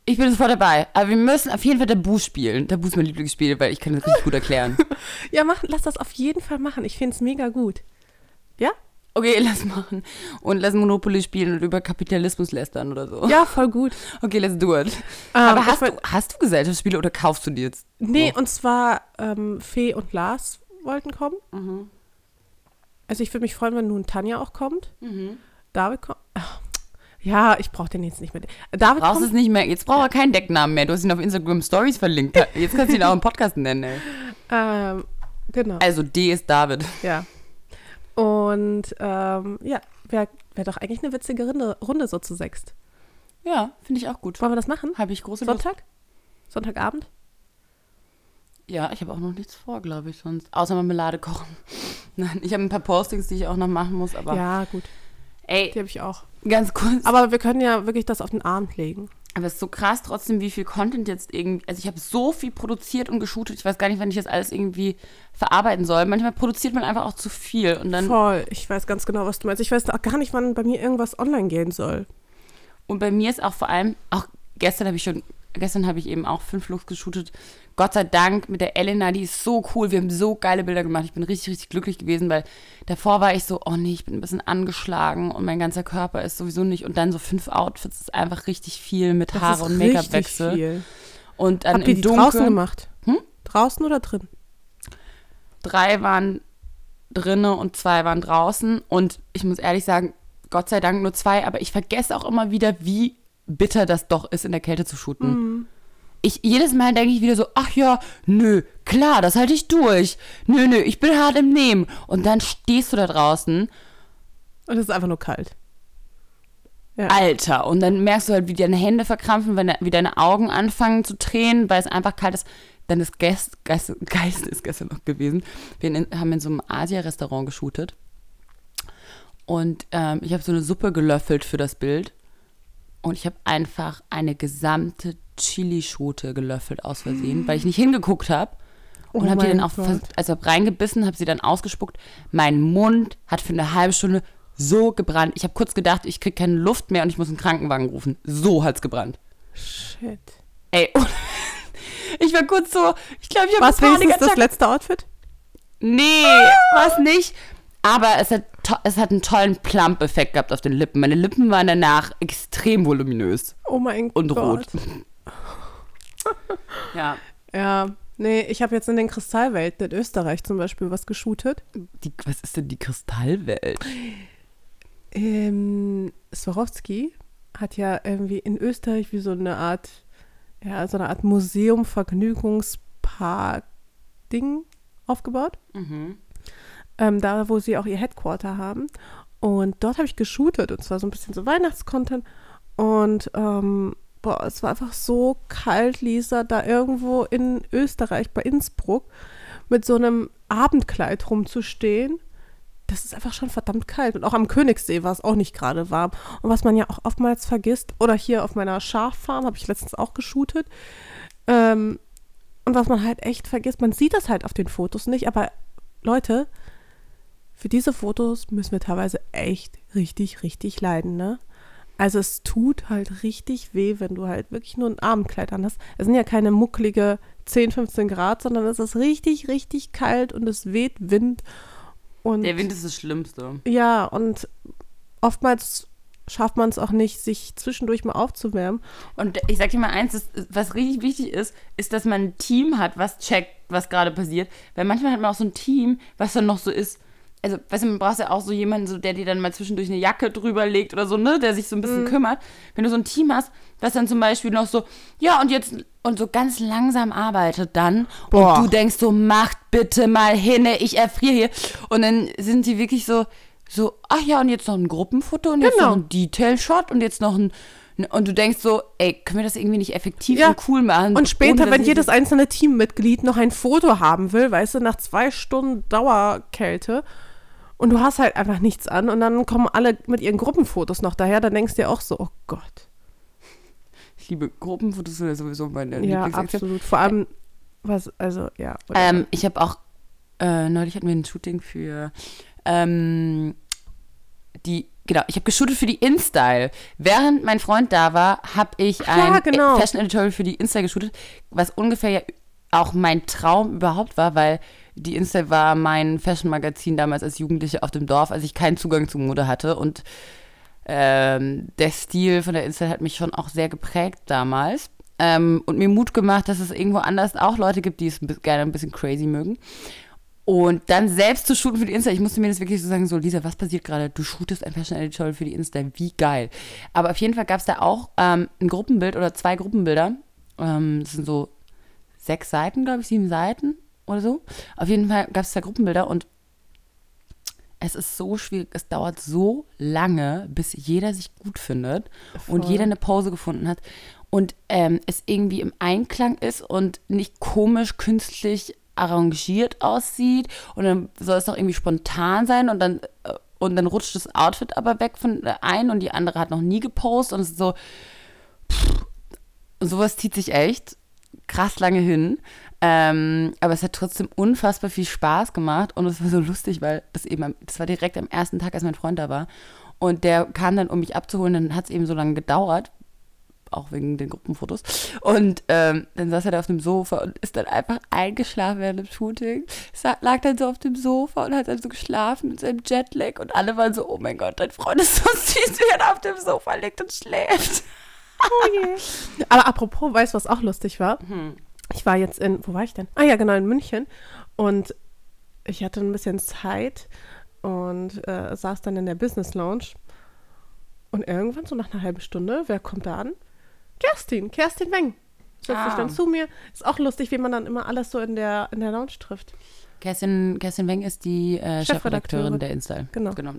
Ich bin sofort dabei. Aber wir müssen auf jeden Fall Tabu spielen. Tabu ist mein Lieblingsspiel, weil ich kann das richtig gut erklären. ja, mach, lass das auf jeden Fall machen. Ich finde es mega gut. Ja? Okay, lass machen. Und lass Monopoly spielen und über Kapitalismus lästern oder so. Ja, voll gut. Okay, let's do it. Um, ähm, Aber hast du, hast du Gesellschaftsspiele oder kaufst du die jetzt? Nee, oh. und zwar ähm, Fee und Lars wollten kommen. Mhm. Also ich würde mich freuen, wenn nun Tanja auch kommt. Mhm. David kommt. Ja, ich brauche den jetzt nicht mehr. David Brauchst es nicht mehr. Jetzt braucht er keinen Decknamen mehr. Du hast ihn auf Instagram Stories verlinkt. Jetzt kannst du ihn auch im Podcast nennen. Ey. Ähm, genau. Also D ist David. Ja. Und ähm, ja, wäre wär doch eigentlich eine witzige Runde, Runde so zu sechst. Ja, finde ich auch gut. Wollen wir das machen? Habe ich große Sonntag? Lust. Sonntagabend? Ja, ich habe auch noch nichts vor, glaube ich, sonst. Außer Marmelade kochen. Nein, ich habe ein paar Postings, die ich auch noch machen muss, aber. Ja, gut. Ey. Die habe ich auch. Ganz kurz. Aber wir können ja wirklich das auf den Abend legen. Aber es ist so krass trotzdem, wie viel Content jetzt irgendwie. Also ich habe so viel produziert und geshootet. Ich weiß gar nicht, wann ich das alles irgendwie verarbeiten soll. Manchmal produziert man einfach auch zu viel und dann. Voll, ich weiß ganz genau, was du meinst. Ich weiß auch gar nicht, wann bei mir irgendwas online gehen soll. Und bei mir ist auch vor allem, auch gestern habe ich schon, gestern habe ich eben auch fünf Looks geshootet. Gott sei Dank mit der Elena, die ist so cool. Wir haben so geile Bilder gemacht. Ich bin richtig, richtig glücklich gewesen, weil davor war ich so, oh nee, ich bin ein bisschen angeschlagen und mein ganzer Körper ist sowieso nicht. Und dann so fünf Outfits ist einfach richtig viel mit Das Haare und Make-up-Wechsel. Und dann Habt ihr die Dunkeln. draußen gemacht? Hm? Draußen oder drin? drei waren drinne und zwei waren draußen. Und ich muss ehrlich sagen, Gott sei Dank nur zwei, aber ich vergesse auch immer wieder, wie bitter das doch ist, in der Kälte zu shooten. Mhm. Ich, jedes Mal denke ich wieder so, ach ja, nö, klar, das halte ich durch. Nö, nö, ich bin hart im Nehmen. Und dann stehst du da draußen, Und es ist einfach nur kalt. Ja. Alter. Und dann merkst du halt, wie deine Hände verkrampfen, wenn, wie deine Augen anfangen zu tränen, weil es einfach kalt ist. Dann ist Geist, Geist, Geist ist gestern noch gewesen. Wir in, haben in so einem Asia-Restaurant geshootet. Und ähm, ich habe so eine Suppe gelöffelt für das Bild. Und ich habe einfach eine gesamte Chilischote gelöffelt aus Versehen, weil ich nicht hingeguckt habe. Und Oh habe die dann auch, also hab reingebissen, habe sie dann ausgespuckt. Mein Mund hat für eine halbe Stunde so gebrannt. Ich habe kurz gedacht, ich kriege keine Luft mehr und ich muss einen Krankenwagen rufen. So hat's gebrannt. Shit. Ey, und ich war kurz so, ich glaube, ich habe Was wenigstens das letzte Outfit? Nee, was nicht. Aber es hat, es hat einen tollen Plump-Effekt gehabt auf den Lippen. Meine Lippen waren danach extrem voluminös Oh mein und Gott. rot. ja, Ja, nee, ich habe jetzt in den Kristallwelten in Österreich zum Beispiel was geshootet. die, was ist denn die Kristallwelt? Ähm, Swarovski hat ja irgendwie in Österreich wie so eine Art, ja, so eine Art Museum, Vergnügungspark Ding aufgebaut. Mhm. Ähm, da, wo sie auch ihr Headquarter haben. Und dort habe ich geshootet und zwar so ein bisschen so Weihnachtscontent. Und ähm, boah, es war einfach so kalt, Lisa, da irgendwo in Österreich bei Innsbruck mit so einem Abendkleid rumzustehen. Das ist einfach schon verdammt kalt. Und auch am Königssee war es auch nicht gerade warm. Und was man ja auch oftmals vergisst, oder hier auf meiner Schaffarm habe ich letztens auch geshootet. Ähm, und was man halt echt vergisst, man sieht das halt auf den Fotos nicht, aber Leute, für diese Fotos müssen wir teilweise echt richtig, richtig leiden, ne? Also es tut halt richtig weh, wenn du halt wirklich nur ein Abendkleid an hast. Es sind ja keine mucklige 10, 15 Grad, sondern es ist richtig, richtig kalt und es weht Wind. Und Der Wind ist das Schlimmste. ja, und oftmals schafft man es auch nicht, sich zwischendurch mal aufzuwärmen. Und ich sag dir mal eins, das, was richtig wichtig ist, ist, dass man ein Team hat, was checkt, was gerade passiert. Weil manchmal hat man auch so ein Team, was dann noch so ist. Also, weißt du, man braucht ja auch so jemanden, so, der dir dann mal zwischendurch eine Jacke drüber legt oder so, ne, der sich so ein bisschen kümmert. Wenn du so ein Team hast, was dann zum Beispiel noch so, ja, und jetzt, und so ganz langsam arbeitet dann. Boah. Und du denkst so, macht bitte mal hinne, ich erfriere hier. Und dann sind die wirklich so, so, ach ja, und jetzt noch ein Gruppenfoto und jetzt Genau. noch ein Detail-Shot und jetzt noch ein, und du denkst so, ey, können wir das irgendwie nicht effektiv Ja. und cool machen? Und später, wenn jedes einzelne Teammitglied noch ein Foto haben will, weißt du, nach zwei Stunden Dauerkälte und du hast halt einfach nichts an und dann kommen alle mit ihren Gruppenfotos noch daher, dann denkst du dir auch so, oh Gott. Ich liebe Gruppenfotos sind ja sowieso meine Ja, absolut. Vor allem, was, also, ja. Ähm, ich habe auch, äh, neulich hatten wir ein Shooting für ähm, die, genau, ich habe geshootet für die InStyle. Während mein Freund da war, habe ich ein ja, genau. Fashion Editorial für die InStyle geshootet, was ungefähr ja auch mein Traum überhaupt war, weil die InStyle war mein Fashion-Magazin damals als Jugendliche auf dem Dorf, als ich keinen Zugang zu Mode hatte und ähm, der Stil von der InStyle hat mich schon auch sehr geprägt damals ähm, und mir Mut gemacht, dass es irgendwo anders auch Leute gibt, die es gerne ein bisschen crazy mögen. Und dann selbst zu shooten für die Insta, ich musste mir das wirklich so sagen, so Lisa, was passiert gerade? Du shootest ein Fashion Editorial für die Insta, wie geil. Aber auf jeden Fall gab es da auch ähm, ein Gruppenbild oder zwei Gruppenbilder. Ähm, das sind so sechs Seiten, glaube ich, sieben Seiten oder so. Auf jeden Fall gab es da Gruppenbilder und es ist so schwierig, es dauert so lange, bis jeder sich gut findet und Voll. jeder eine Pause gefunden hat und ähm, es irgendwie im Einklang ist und nicht komisch künstlich arrangiert aussieht und dann soll es noch irgendwie spontan sein und dann äh, und dann rutscht das Outfit aber weg von der einen und die andere hat noch nie gepostet und es ist so pff, Und sowas zieht sich echt krass lange hin. Ähm, aber es hat trotzdem unfassbar viel Spaß gemacht und es war so lustig, weil das eben, das war direkt am ersten Tag, als mein Freund da war. Und der kam dann, um mich abzuholen, dann hat es eben so lange gedauert, auch wegen den Gruppenfotos. Und ähm, dann saß er da auf dem Sofa und ist dann einfach eingeschlafen während dem Shooting. Lag dann so auf dem Sofa und hat dann so geschlafen mit seinem Jetlag und alle waren so, oh mein Gott, dein Freund ist so süß, wie er auf dem Sofa liegt und schläft. Oh. Aber apropos, weißt du, was auch lustig war? Hm. Ich war jetzt in, wo war ich denn? Ah ja, genau, in München. Und ich hatte ein bisschen Zeit und äh, saß dann in der Business Lounge. Und irgendwann, so nach einer halben Stunde, wer kommt da an? Kerstin, Kerstin Weng. Setzt sich Ah. dann zu mir. Ist auch lustig, wie man dann immer alles so in der, in der Lounge trifft. Kerstin, Kerstin Weng ist die äh, Chefredakteurin. Chefredakteurin der InStyle. Genau. genau.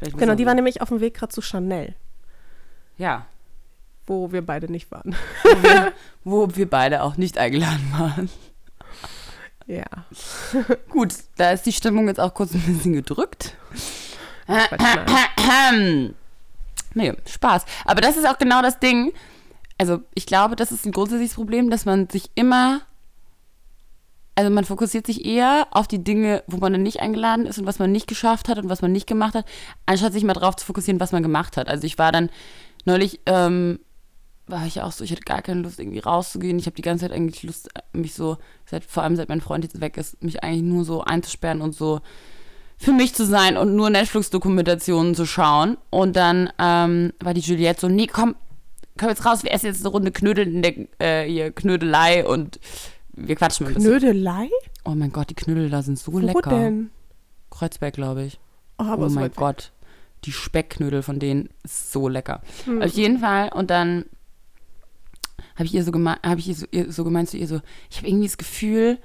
Genau, die war nämlich auf dem Weg gerade zu Chanel, Ja, wo wir beide nicht waren. wo wir, wo wir beide auch nicht eingeladen waren. Ja. Gut, da ist die Stimmung jetzt auch kurz ein bisschen gedrückt. Nee, Spaß. Aber das ist auch genau das Ding. Also, ich glaube, das ist ein grundsätzliches Problem, dass man sich immer. Also, man fokussiert sich eher auf die Dinge, wo man dann nicht eingeladen ist und was man nicht geschafft hat und was man nicht gemacht hat, anstatt sich mal drauf zu fokussieren, was man gemacht hat. Also, ich war dann neulich. Ähm, war ich auch so, ich hatte gar keine Lust, irgendwie rauszugehen. Ich habe die ganze Zeit eigentlich Lust, mich so, seit, vor allem seit mein Freund jetzt weg ist, mich eigentlich nur so einzusperren und so für mich zu sein und nur Netflix-Dokumentationen zu schauen. Und dann ähm, war die Juliette so, nee, komm, komm jetzt raus, wir essen jetzt eine Runde Knödel in der äh, hier Knödelei und wir quatschen mal ein bisschen. Knödelei? Oh mein Gott, die Knödel da sind so Wo lecker. denn? Kreuzberg, glaube ich. Oh, oh mein weg. Gott. Die Speckknödel von denen ist so lecker. Hm. Auf jeden Fall. Und dann habe ich ihr so gemeint, habe ich ihr so, ihr so gemeint zu ihr so, ich habe irgendwie das Gefühl,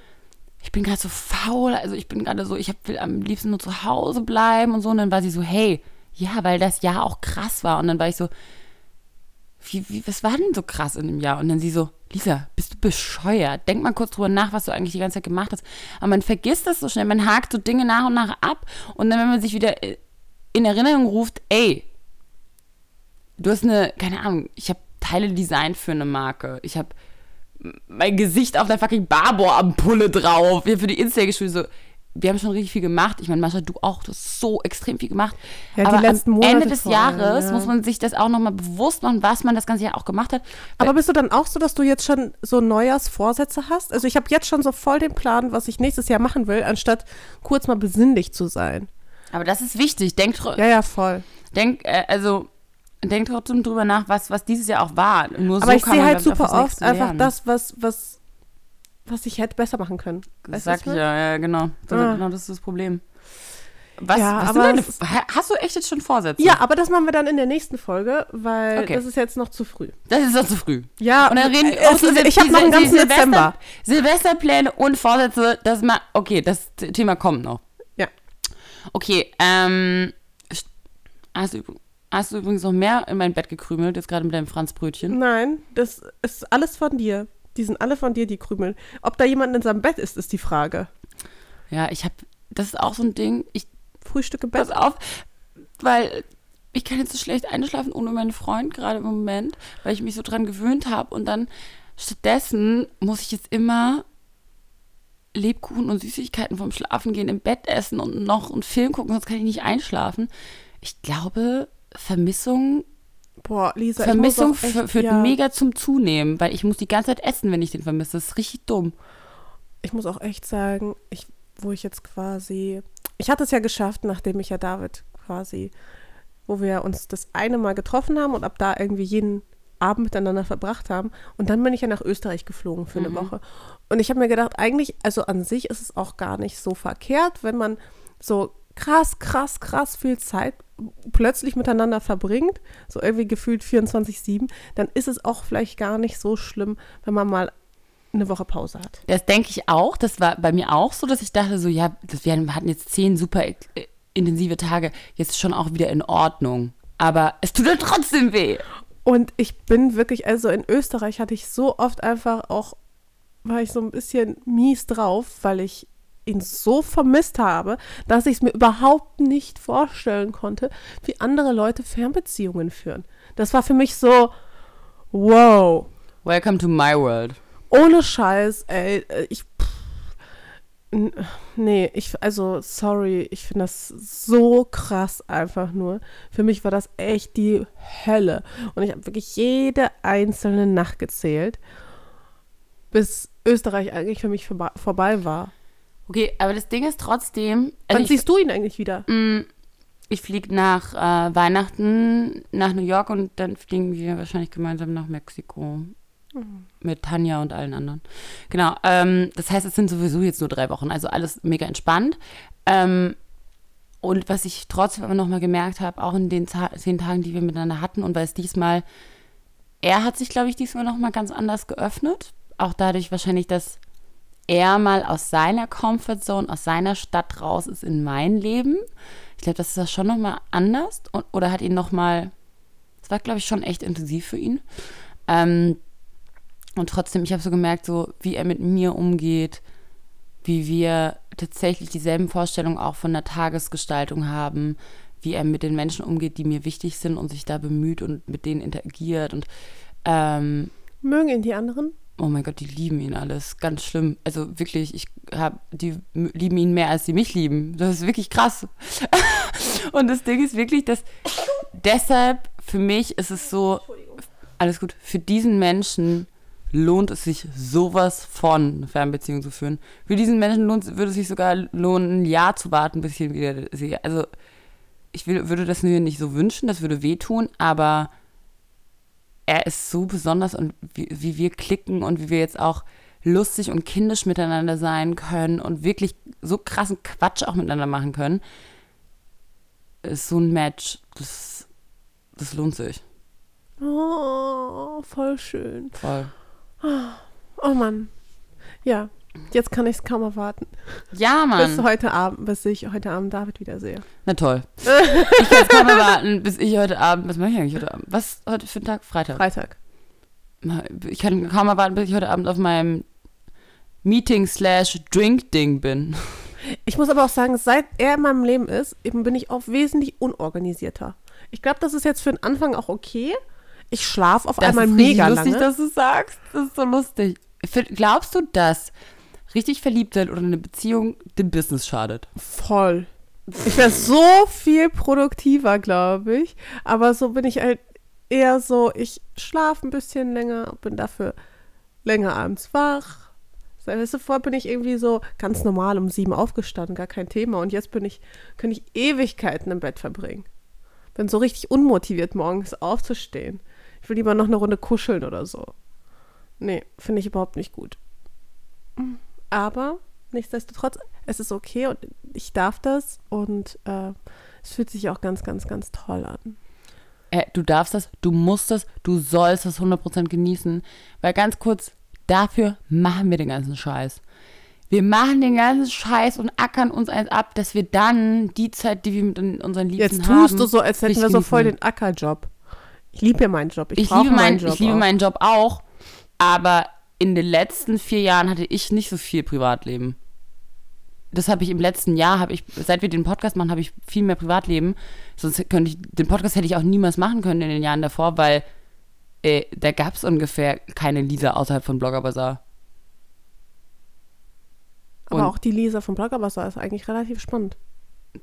ich bin gerade so faul, also ich bin gerade so, ich hab, will am liebsten nur zu Hause bleiben und so. Und dann war sie so, hey, ja, weil das Jahr auch krass war. Und dann war ich so, wie, wie, was war denn so krass in dem Jahr? Und dann sie so, Lisa, bist du bescheuert? Denk mal kurz drüber nach, was du eigentlich die ganze Zeit gemacht hast. Aber man vergisst das so schnell, man hakt so Dinge nach und nach ab. Und dann, wenn man sich wieder äh, in Erinnerung ruft, ey, du hast eine, keine Ahnung, ich habe Teile designt für eine Marke. Ich habe mein Gesicht auf der fucking Barbour-Ampulle drauf. Wir für die Insta geschrieben, so, wir haben schon richtig viel gemacht. Ich meine, Mascha, du auch, du hast so extrem viel gemacht. Ja, die Aber letzten am Monate Ende des Jahres ja. muss man sich das auch nochmal bewusst machen, was man das ganze Jahr auch gemacht hat. Aber bist du dann auch so, dass du jetzt schon so Neujahrsvorsätze hast? Also ich habe jetzt schon so voll den Plan, was ich nächstes Jahr machen will, anstatt kurz mal besinnlich zu sein. Aber das ist wichtig. Denk, tr- Ja, ja, voll. denk äh, also, denk trotzdem drüber nach, was, was dieses Jahr auch war. Nur Aber so ich sehe halt glaub ich, super oft einfach das, was, was, was ich hätte besser machen können. Das Weißt sag ich ich ja, ja, genau. Das, Ah. Genau, das ist das Problem. Was, Ja, was aber deine, hast du echt jetzt schon Vorsätze? Ja, aber das machen wir dann in der nächsten Folge, weil Okay. das ist jetzt noch zu früh. Das ist doch zu früh. Ja, Und dann reden äh, es oh, ist, ich habe noch einen ganzen Silvester, Dezember. Silvesterpläne und Vorsätze, das mal, okay, das Thema kommt noch. Ja. Okay, ähm, st- hast du, übr- hast du übrigens noch mehr in mein Bett gekrümelt, jetzt gerade mit deinem Franzbrötchen? Nein, das ist alles von dir. Die sind alle von dir, die Krümel. Ob da jemand in seinem Bett ist, ist die Frage. Ja, ich habe, das ist auch so ein Ding, ich, Frühstück im pass Bett. auf, weil ich kann jetzt so schlecht einschlafen ohne meinen Freund gerade im Moment, weil ich mich so dran gewöhnt habe und dann stattdessen muss ich jetzt immer Lebkuchen und Süßigkeiten vom Schlafengehen im Bett essen und noch einen Film gucken, sonst kann ich nicht einschlafen. Ich glaube, Vermissung, Boah, Lisa, Vermissung ich muss echt, führt ja, mega zum Zunehmen, weil ich muss die ganze Zeit essen, wenn ich den vermisse. Das ist richtig dumm. Ich muss auch echt sagen, ich, wo ich jetzt quasi, ich hatte es ja geschafft, nachdem ich ja David quasi, wo wir uns das eine Mal getroffen haben und ab da irgendwie jeden Abend miteinander verbracht haben. Und dann bin ich ja nach Österreich geflogen für eine Woche. Und ich habe mir gedacht, eigentlich, also an sich ist es auch gar nicht so verkehrt, wenn man so krass, krass, krass viel Zeit plötzlich miteinander verbringt, so irgendwie gefühlt 24-7, dann ist es auch vielleicht gar nicht so schlimm, wenn man mal eine Woche Pause hat. Das denke ich auch. Das war bei mir auch so, dass ich dachte so, ja, das, wir hatten jetzt zehn super äh, intensive Tage, jetzt schon auch wieder in Ordnung. Aber es tut dann trotzdem weh. Und ich bin wirklich, also in Österreich hatte ich so oft einfach auch, war ich so ein bisschen mies drauf, weil ich ihn so vermisst habe, dass ich es mir überhaupt nicht vorstellen konnte, wie andere Leute Fernbeziehungen führen. Das war für mich so, wow. Welcome to my world. Ohne Scheiß, ey, äh, ich. Pff, nee, ich, also, sorry, ich finde das so krass einfach nur. Für mich war das echt die Hölle. Und ich habe wirklich jede einzelne Nacht gezählt, bis Österreich eigentlich für mich vorbei war. Okay, aber das Ding ist trotzdem. Wann Also ich, siehst du ihn eigentlich wieder? Mm, ich fliege nach äh, Weihnachten nach New York und dann fliegen wir wahrscheinlich gemeinsam nach Mexiko. Mit Tanja und allen anderen. Genau. Ähm, das heißt, es sind sowieso jetzt nur drei Wochen, also alles mega entspannt. Ähm, und was ich trotzdem aber nochmal gemerkt habe, auch in den Ta zehn Tagen, die wir miteinander hatten, und weil es diesmal, er hat sich, glaube ich, diesmal nochmal ganz anders geöffnet. Auch dadurch wahrscheinlich, dass er mal aus seiner Comfortzone, aus seiner Stadt raus ist in mein Leben. Ich glaube, das ist das schon nochmal anders. Und, oder hat ihn nochmal, das war, glaube ich, schon echt intensiv für ihn. Ähm, und trotzdem, ich habe so gemerkt, so wie er mit mir umgeht, wie wir tatsächlich dieselben Vorstellungen auch von der Tagesgestaltung haben, wie er mit den Menschen umgeht, die mir wichtig sind und sich da bemüht und mit denen interagiert. Und ähm, Mögen ihn die anderen? Oh mein Gott, die lieben ihn alles. Ganz schlimm. Also wirklich, ich habe, die lieben ihn mehr, als sie mich lieben. Das ist wirklich krass. und das Ding ist wirklich, dass deshalb für mich ist es so, alles gut, für diesen Menschen lohnt es sich sowas von, eine Fernbeziehung zu führen. Für diesen Menschen lohnt, würde es sich sogar lohnen, ein Jahr zu warten, bis ich ihn wieder sehe. Also ich will, würde das mir nicht so wünschen, das würde wehtun, aber er ist so besonders und wie, wie wir klicken und wie wir jetzt auch lustig und kindisch miteinander sein können und wirklich so krassen Quatsch auch miteinander machen können, ist so ein Match, das, das lohnt sich. Oh, voll schön. Voll. Oh Mann. Ja, jetzt kann ich es kaum erwarten. Ja, Bis Mann. heute Abend, bis ich heute Abend David wiedersehe. Na toll. Ich kann es kaum erwarten, bis ich heute Abend, was mache ich eigentlich heute Abend? Was heute für ein Tag? Freitag. Freitag. Ich kann kaum erwarten, bis ich heute Abend auf meinem Meeting slash Drink Ding bin. Ich muss aber auch sagen, seit er in meinem Leben ist, eben bin ich auch wesentlich unorganisierter. Ich glaube, das ist jetzt für den Anfang auch okay. Ich schlafe auf einmal ist mega lustig, lange. dass du sagst. Das ist so lustig. Glaubst du, dass richtig verliebt sein oder eine Beziehung dem Business schadet? Voll. Ich wäre so viel produktiver, glaube ich. Aber so bin ich halt eher so, ich schlafe ein bisschen länger, bin dafür länger abends wach. Weißt du, vorher bin ich irgendwie so ganz normal um sieben aufgestanden, gar kein Thema. Und jetzt bin ich, kann ich Ewigkeiten im Bett verbringen. Bin so richtig unmotiviert, morgens aufzustehen. Ich will lieber noch eine Runde kuscheln oder so. Nee, finde ich überhaupt nicht gut. Aber nichtsdestotrotz, es ist okay und ich darf das und äh, es fühlt sich auch ganz, ganz, ganz toll an. Äh, du darfst das, du musst das, du sollst das 100% genießen. Weil ganz kurz, dafür machen wir den ganzen Scheiß. Wir machen den ganzen Scheiß und ackern uns eins ab, dass wir dann die Zeit, die wir mit unseren Liebsten Jetzt haben. tust du so, als hätten wir so voll genießen. den Ackerjob. Ich liebe ja meinen Job. Ich, ich liebe, mein, meinen Job. ich liebe auch. meinen Job auch, aber in den letzten vier Jahren hatte ich nicht so viel Privatleben. Das habe ich im letzten Jahr, habe ich, seit wir den Podcast machen, habe ich viel mehr Privatleben. Sonst könnte ich, den Podcast hätte ich auch niemals machen können in den Jahren davor, weil äh, da gab es ungefähr keine Lisa außerhalb von Blogger Bazaar. Aber und- auch die Lisa von Bloggerwasser ist eigentlich relativ spannend.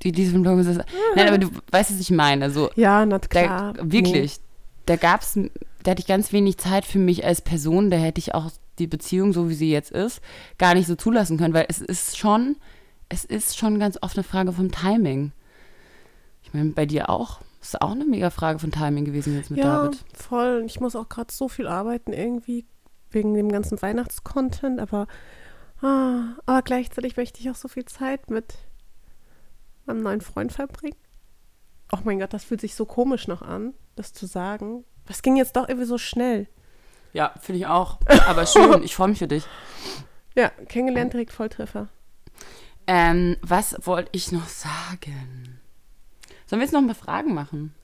Die Lisa von Blogger Bazaar. Nein, aber du weißt, was ich meine. So, Ja, na Da, klar. wirklich. Da gab's, da hatte ich ganz wenig Zeit für mich als Person. Da hätte ich auch die Beziehung, so wie sie jetzt ist, gar nicht so zulassen können, weil es ist schon, es ist schon ganz oft eine Frage vom Timing. Ich meine, bei dir auch. Das ist auch eine mega Frage von Timing gewesen jetzt mit Ja, David. voll. Ich muss auch gerade so viel arbeiten irgendwie wegen dem ganzen Weihnachtscontent, aber, ah, aber gleichzeitig möchte ich auch so viel Zeit mit meinem neuen Freund verbringen. Oh mein Gott, das fühlt sich so komisch noch an, das zu sagen. Das ging jetzt doch irgendwie so schnell. Ja, finde ich auch. Aber schön, ich freue mich für dich. Ja, kennengelernt direkt Volltreffer. Ähm, was wollte ich noch sagen? Sollen wir jetzt noch ein paar Fragen machen?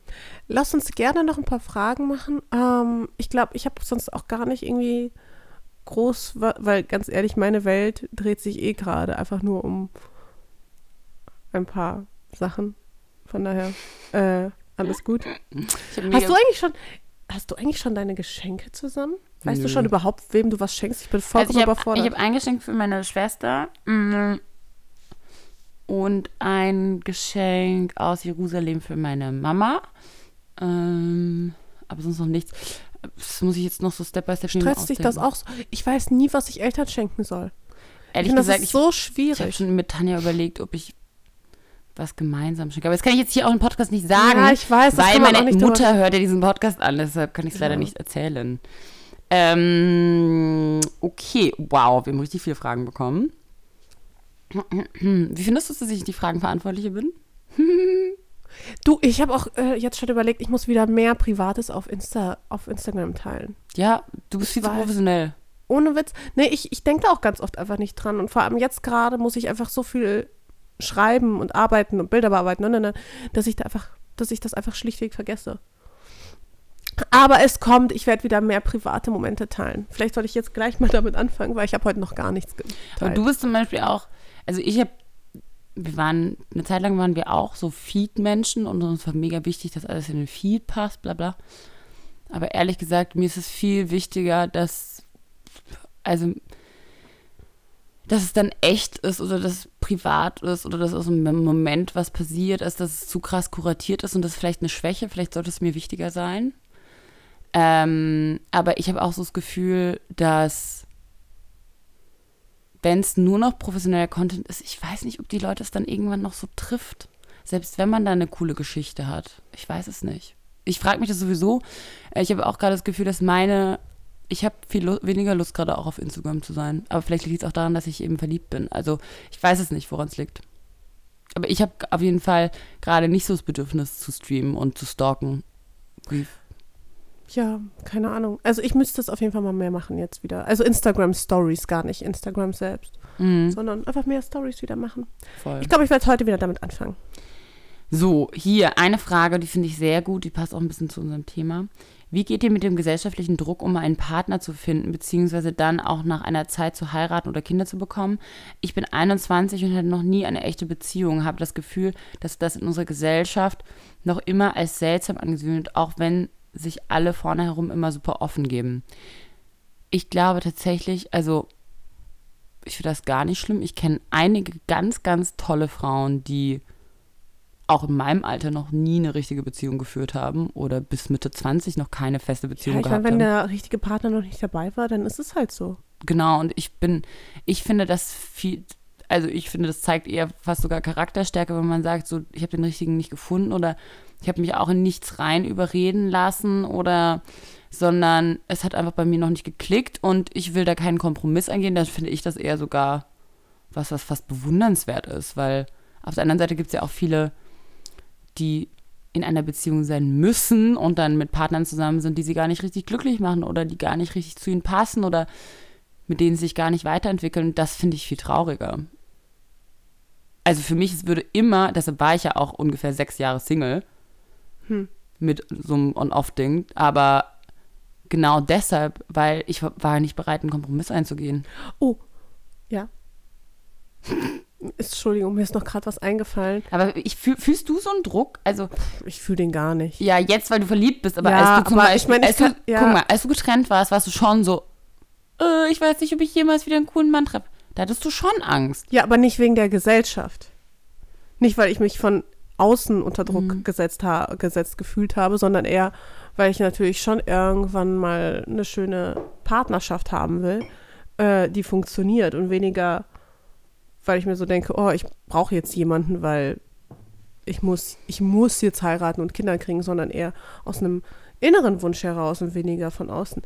Lass uns gerne noch ein paar Fragen machen. Ähm, ich glaube, ich habe sonst auch gar nicht irgendwie groß, weil ganz ehrlich, meine Welt dreht sich eh gerade einfach nur um ein paar Sachen. Von daher, äh, alles gut. Hast du eigentlich schon, hast du eigentlich schon deine Geschenke zusammen? Weißt Nö. du schon überhaupt, wem du was schenkst? Ich bin vollkommen Also ich habe überfordert. hab ein Geschenk für meine Schwester mm, und ein Geschenk aus Jerusalem für meine Mama. Ähm, aber sonst noch nichts. Das muss ich jetzt noch so Step by Step Stresst dich das auch so? Ich weiß nie, was ich Eltern schenken soll. Ich Ehrlich finde, das gesagt, ist ich, so ich habe schwierig. schon mit Tanja überlegt, ob ich was gemeinsam schenke. Aber das kann ich jetzt hier auch im Podcast nicht sagen. Ja, ich weiß, das weil kann man auch meine nicht Mutter hört ja diesen Podcast an, deshalb kann ich es leider Ja. nicht erzählen. Ähm, okay, wow, wir haben richtig viele Fragen bekommen. Wie findest du, dass ich die Fragenverantwortliche bin? Du, ich habe auch äh, jetzt schon überlegt, ich muss wieder mehr Privates auf, Insta, auf Instagram teilen. Ja, du bist viel zu professionell. Ohne Witz. Nee, ich, ich denke da auch ganz oft einfach nicht dran. Und vor allem jetzt gerade muss ich einfach so viel schreiben und arbeiten und Bilder bearbeiten, ne, ne, ne, dass ich da einfach, dass ich das einfach schlichtweg vergesse. Aber es kommt, ich werde wieder mehr private Momente teilen. Vielleicht soll ich jetzt gleich mal damit anfangen, weil ich habe heute noch gar nichts geteilt. Aber du bist zum Beispiel auch, also ich habe, wir waren, eine Zeit lang waren wir auch so Feed-Menschen und uns war mega wichtig, dass alles in den Feed passt, bla bla. Aber ehrlich gesagt, mir ist es viel wichtiger, dass, also, dass es dann echt ist oder dass privat ist oder dass aus einem Moment was passiert ist, dass es zu krass kuratiert ist und das ist vielleicht eine Schwäche, vielleicht sollte es mir wichtiger sein. Ähm, aber ich habe auch so das Gefühl, dass wenn es nur noch professioneller Content ist, ich weiß nicht, ob die Leute es dann irgendwann noch so trifft. Selbst wenn man da eine coole Geschichte hat. Ich weiß es nicht. Ich frage mich das sowieso. Äh, Ich habe auch gerade das Gefühl, dass meine. Ich habe viel Lu weniger Lust, gerade auch auf Instagram zu sein. Aber vielleicht liegt es auch daran, dass ich eben verliebt bin. Also ich weiß es nicht, woran es liegt. Aber ich habe auf jeden Fall gerade nicht so das Bedürfnis zu streamen und zu stalken. Wie Ja, keine Ahnung. Also ich müsste es auf jeden Fall mal mehr machen jetzt wieder. Also Instagram Stories gar nicht, Instagram selbst, Mhm, sondern einfach mehr Stories wieder machen. voll. Ich glaube, ich werde heute wieder damit anfangen. So, hier eine Frage, die finde ich sehr gut, die passt auch ein bisschen zu unserem Thema. Wie geht ihr mit dem gesellschaftlichen Druck, um einen Partner zu finden, beziehungsweise dann auch nach einer Zeit zu heiraten oder Kinder zu bekommen? Ich bin 21 und hatte noch nie eine echte Beziehung, habe das Gefühl, dass das in unserer Gesellschaft noch immer als seltsam angesehen wird, auch wenn sich alle vorne herum immer super offen geben. Ich glaube tatsächlich, also ich finde das gar nicht schlimm. Ich kenne einige ganz, ganz tolle Frauen, die auch in meinem Alter noch nie eine richtige Beziehung geführt haben oder bis Mitte 20 noch keine feste Beziehung Ja, ich meine, gehabt wenn haben. der richtige Partner noch nicht dabei war, dann ist es halt so. Genau, und ich bin, ich finde das viel, also ich finde, das zeigt eher fast sogar Charakterstärke, wenn man sagt, so, ich habe den richtigen nicht gefunden oder ich habe mich auch in nichts rein überreden lassen oder, sondern es hat einfach bei mir noch nicht geklickt und ich will da keinen Kompromiss eingehen, dann finde ich das eher sogar was, was fast bewundernswert ist, weil auf der anderen Seite gibt es ja auch viele, die in einer Beziehung sein müssen und dann mit Partnern zusammen sind, die sie gar nicht richtig glücklich machen oder die gar nicht richtig zu ihnen passen oder mit denen sie sich gar nicht weiterentwickeln. Das finde ich viel trauriger. Also für mich, es würde immer, deshalb war ich ja auch ungefähr sechs Jahre Single Hm. mit so einem On-Off-Ding, aber genau deshalb, weil ich wa- war nicht bereit, einen Kompromiss einzugehen. Oh, ja. Entschuldigung, mir ist noch gerade was eingefallen. Aber ich fühl, fühlst du so einen Druck? Also Ich fühle den gar nicht. Ja, jetzt, weil du verliebt bist, aber Ja, als du aber ich Beispiel, meine, ich als, du, kann- ja. guck mal, als du getrennt warst, warst du schon so, äh, ich weiß nicht, ob ich jemals wieder einen coolen Mann treffe. Da hattest du schon Angst. Ja, aber nicht wegen der Gesellschaft. Nicht, weil ich mich von außen unter Druck Mhm. gesetzt, ha gesetzt gefühlt habe, sondern eher, weil ich natürlich schon irgendwann mal eine schöne Partnerschaft haben will, äh, die funktioniert und weniger, weil ich mir so denke, oh, ich brauche jetzt jemanden, weil ich muss, ich muss jetzt heiraten und Kinder kriegen, sondern eher aus einem inneren Wunsch heraus und weniger von außen.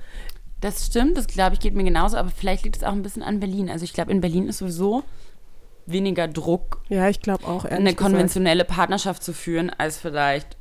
Das stimmt, das glaube ich geht mir genauso, aber vielleicht liegt es auch ein bisschen an Berlin. Also ich glaube, in Berlin ist sowieso weniger Druck, Ja, ich glaube auch, eine gesagt. konventionelle Partnerschaft zu führen, als vielleicht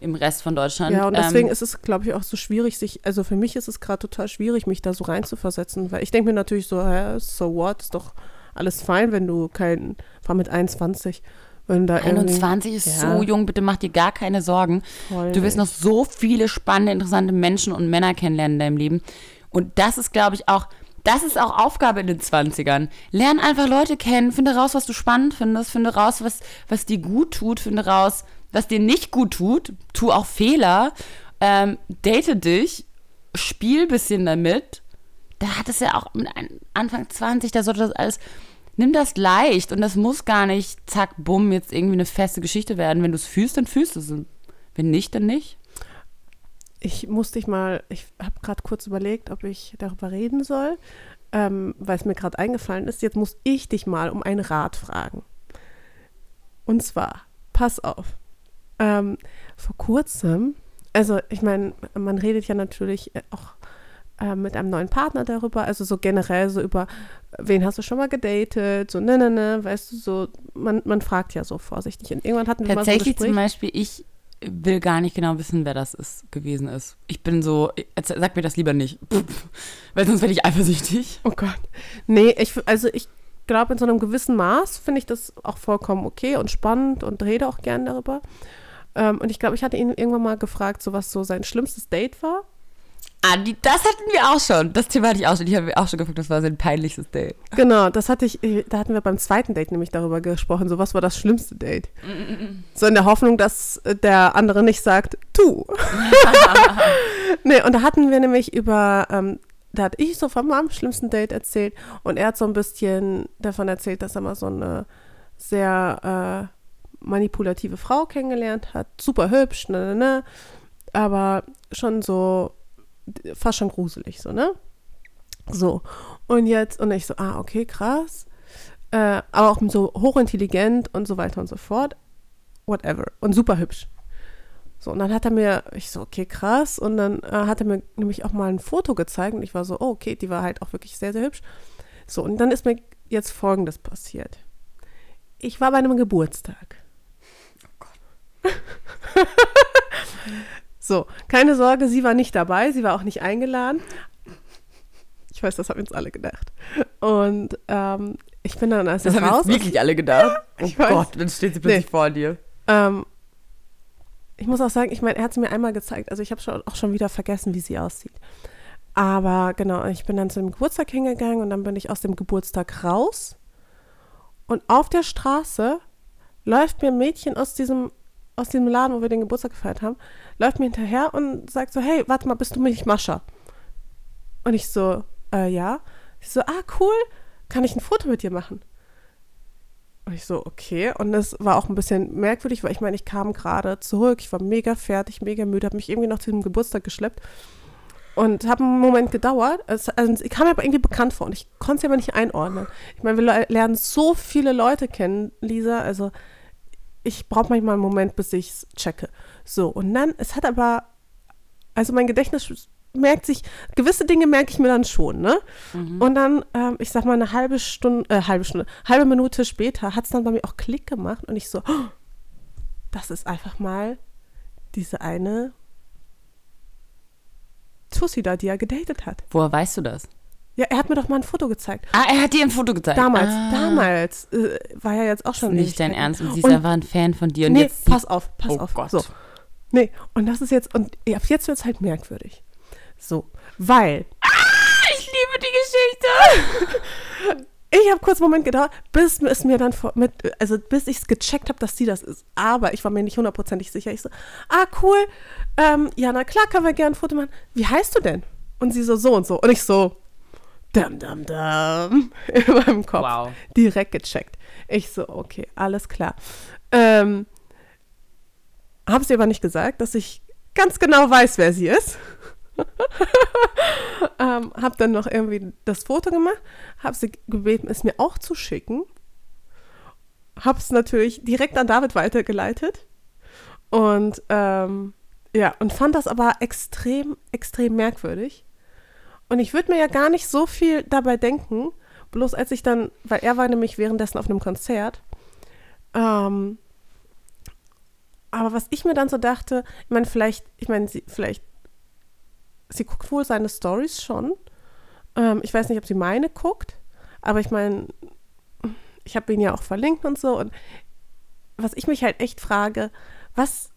im Rest von Deutschland. Ja, und deswegen ähm, ist es, glaube ich, auch so schwierig, sich, also für mich ist es gerade total schwierig, mich da so reinzuversetzen, weil ich denke mir natürlich so, hä, so what, ist doch alles fein, wenn du kein, war mit 21, wenn da irgendwie, 21 ist Ja. so jung, bitte mach dir gar keine Sorgen. Voll Du wirst noch so viele spannende, interessante Menschen und Männer kennenlernen in deinem Leben. Und das ist, glaube ich, auch, das ist auch Aufgabe in den 20ern. Lern einfach Leute kennen, finde raus, was du spannend findest, finde raus, was, was dir gut tut, finde raus, was dir nicht gut tut, tu auch Fehler ähm, date dich, spiel ein bisschen damit. Da hat es ja auch mit Anfang 20, da sollte das alles. Nimm das leicht und das muss gar nicht, zack, bumm, jetzt irgendwie eine feste Geschichte werden. Wenn du es fühlst, dann fühlst du es. Wenn nicht, dann nicht. Ich muss dich mal, ich habe gerade kurz überlegt, ob ich darüber reden soll, ähm, weil es mir gerade eingefallen ist. Jetzt muss ich dich mal um einen Rat fragen. Und zwar, pass auf. Ähm, vor kurzem, also ich meine, man redet ja natürlich äh, auch äh, mit einem neuen Partner darüber, also so generell so über, wen hast du schon mal gedatet, so ne, ne, ne, weißt du, so, man, man fragt ja so vorsichtig. Und irgendwann hatten wir mal so Tatsächlich zum Beispiel, ich will gar nicht genau wissen, wer das ist, gewesen ist. Ich bin so, sag mir das lieber nicht. Pff, weil sonst werde ich eifersüchtig. Oh Gott. Nee, ich, also ich glaube, in so einem gewissen Maß finde ich das auch vollkommen okay und spannend und rede auch gern darüber. Ähm, und ich glaube, ich hatte ihn irgendwann mal gefragt, so was so sein schlimmstes Date war. Ah, die, das hatten wir auch schon. Das Thema hatte ich auch schon. Ich habe auch schon gefragt, das war sein peinlichstes Date. Genau, das hatte ich, äh, da hatten wir beim zweiten Date nämlich darüber gesprochen, so was war das schlimmste Date. So in der Hoffnung, dass äh, der andere nicht sagt, du. nee, und da hatten wir nämlich über, ähm, da hatte ich so von meinem schlimmsten Date erzählt und er hat so ein bisschen davon erzählt, dass er mal so eine sehr äh, manipulative Frau kennengelernt hat, super hübsch, ne, ne, ne, aber schon so, fast schon gruselig, so, ne? So, und jetzt, und ich so, ah, okay, krass. Äh, aber auch so hochintelligent und so weiter und so fort. Whatever. Und super hübsch. So, und dann hat er mir, ich so, okay, krass. Und dann äh, hat er mir nämlich auch mal ein Foto gezeigt und ich war so, oh, okay, die war halt auch wirklich sehr, sehr hübsch. So, und dann ist mir jetzt Folgendes passiert. Ich war bei einem Geburtstag. so, keine Sorge, sie war nicht dabei, sie war auch nicht eingeladen. Ich weiß, das haben jetzt alle gedacht. Und ähm, ich bin dann als Das haben raus jetzt wirklich alle gedacht. ich oh weiß. Gott, dann steht sie plötzlich Nee. vor dir. Ähm, ich muss auch sagen, ich meine, er hat es mir einmal gezeigt. Also ich habe schon, auch schon wieder vergessen, wie sie aussieht. Aber genau, ich bin dann zu dem Geburtstag hingegangen und dann bin ich aus dem Geburtstag raus. Und auf der Straße läuft mir ein Mädchen aus diesem, aus diesem Laden, wo wir den Geburtstag gefeiert haben, läuft mir hinterher und sagt so, hey, warte mal, bist du nicht Mascha? Und ich so, äh, ja. Sie so, ah, cool, kann ich ein Foto mit dir machen? Und ich so, okay. Und das war auch ein bisschen merkwürdig, weil ich meine, ich kam gerade zurück, ich war mega fertig, mega müde, habe mich irgendwie noch zu dem Geburtstag geschleppt und habe einen Moment gedauert. Es, also, ich kam mir aber irgendwie bekannt vor und ich konnte es aber nicht einordnen. Ich meine, wir le- lernen so viele Leute kennen, Lisa, also ich brauche manchmal einen Moment, bis ich es checke. So, und dann, es hat aber, also mein Gedächtnis merkt sich, gewisse Dinge merke ich mir dann schon, ne? Und dann, ähm, ich sag mal, eine halbe Stunde, äh, halbe Stunde, halbe Minute später hat es dann bei mir auch Klick gemacht und ich so, oh, das ist einfach mal diese eine Tussi da, die er gedatet hat. Woher weißt du das? Ja, er hat mir doch mal ein Foto gezeigt. Ah, er hat dir ein Foto gezeigt. Damals, ah, damals äh, war ja jetzt auch schon Nicht dein. Ernst. Und sie ist einfach ein Fan von dir. Und nee, jetzt pass auf, pass Oh auf. Gott. So. Nee, und das ist jetzt, und ab jetzt wird es halt merkwürdig. So, weil ich liebe die Geschichte. ich habe kurz einen Moment gedauert, bis es mir dann vor, mit, also bis ich es gecheckt habe, dass sie das ist. Aber ich war mir nicht hundertprozentig sicher. Ich so, ah, cool, ähm, ja, na klar, können wir gerne ein Foto machen. Wie heißt du denn? Und sie so, so und so. Und ich so, dam, dam, dam, in meinem Kopf. Wow. Direkt gecheckt. Ich so, okay, alles klar. Ähm, habe sie aber nicht gesagt, dass ich ganz genau weiß, wer sie ist. ähm, habe dann noch irgendwie das Foto gemacht, habe sie gebeten, es mir auch zu schicken. Habe es natürlich direkt an David weitergeleitet. Und ähm, ja, und fand das aber extrem, extrem merkwürdig. Und ich würde mir ja gar nicht so viel dabei denken, bloß als ich dann, weil er war nämlich währenddessen auf einem Konzert. Ähm, aber was ich mir dann so dachte, ich meine, vielleicht, ich meine, sie, vielleicht, sie guckt wohl seine Stories schon. Ähm, ich weiß nicht, ob sie meine guckt, aber ich meine, ich habe ihn ja auch verlinkt und so. Und was ich mich halt echt frage, was,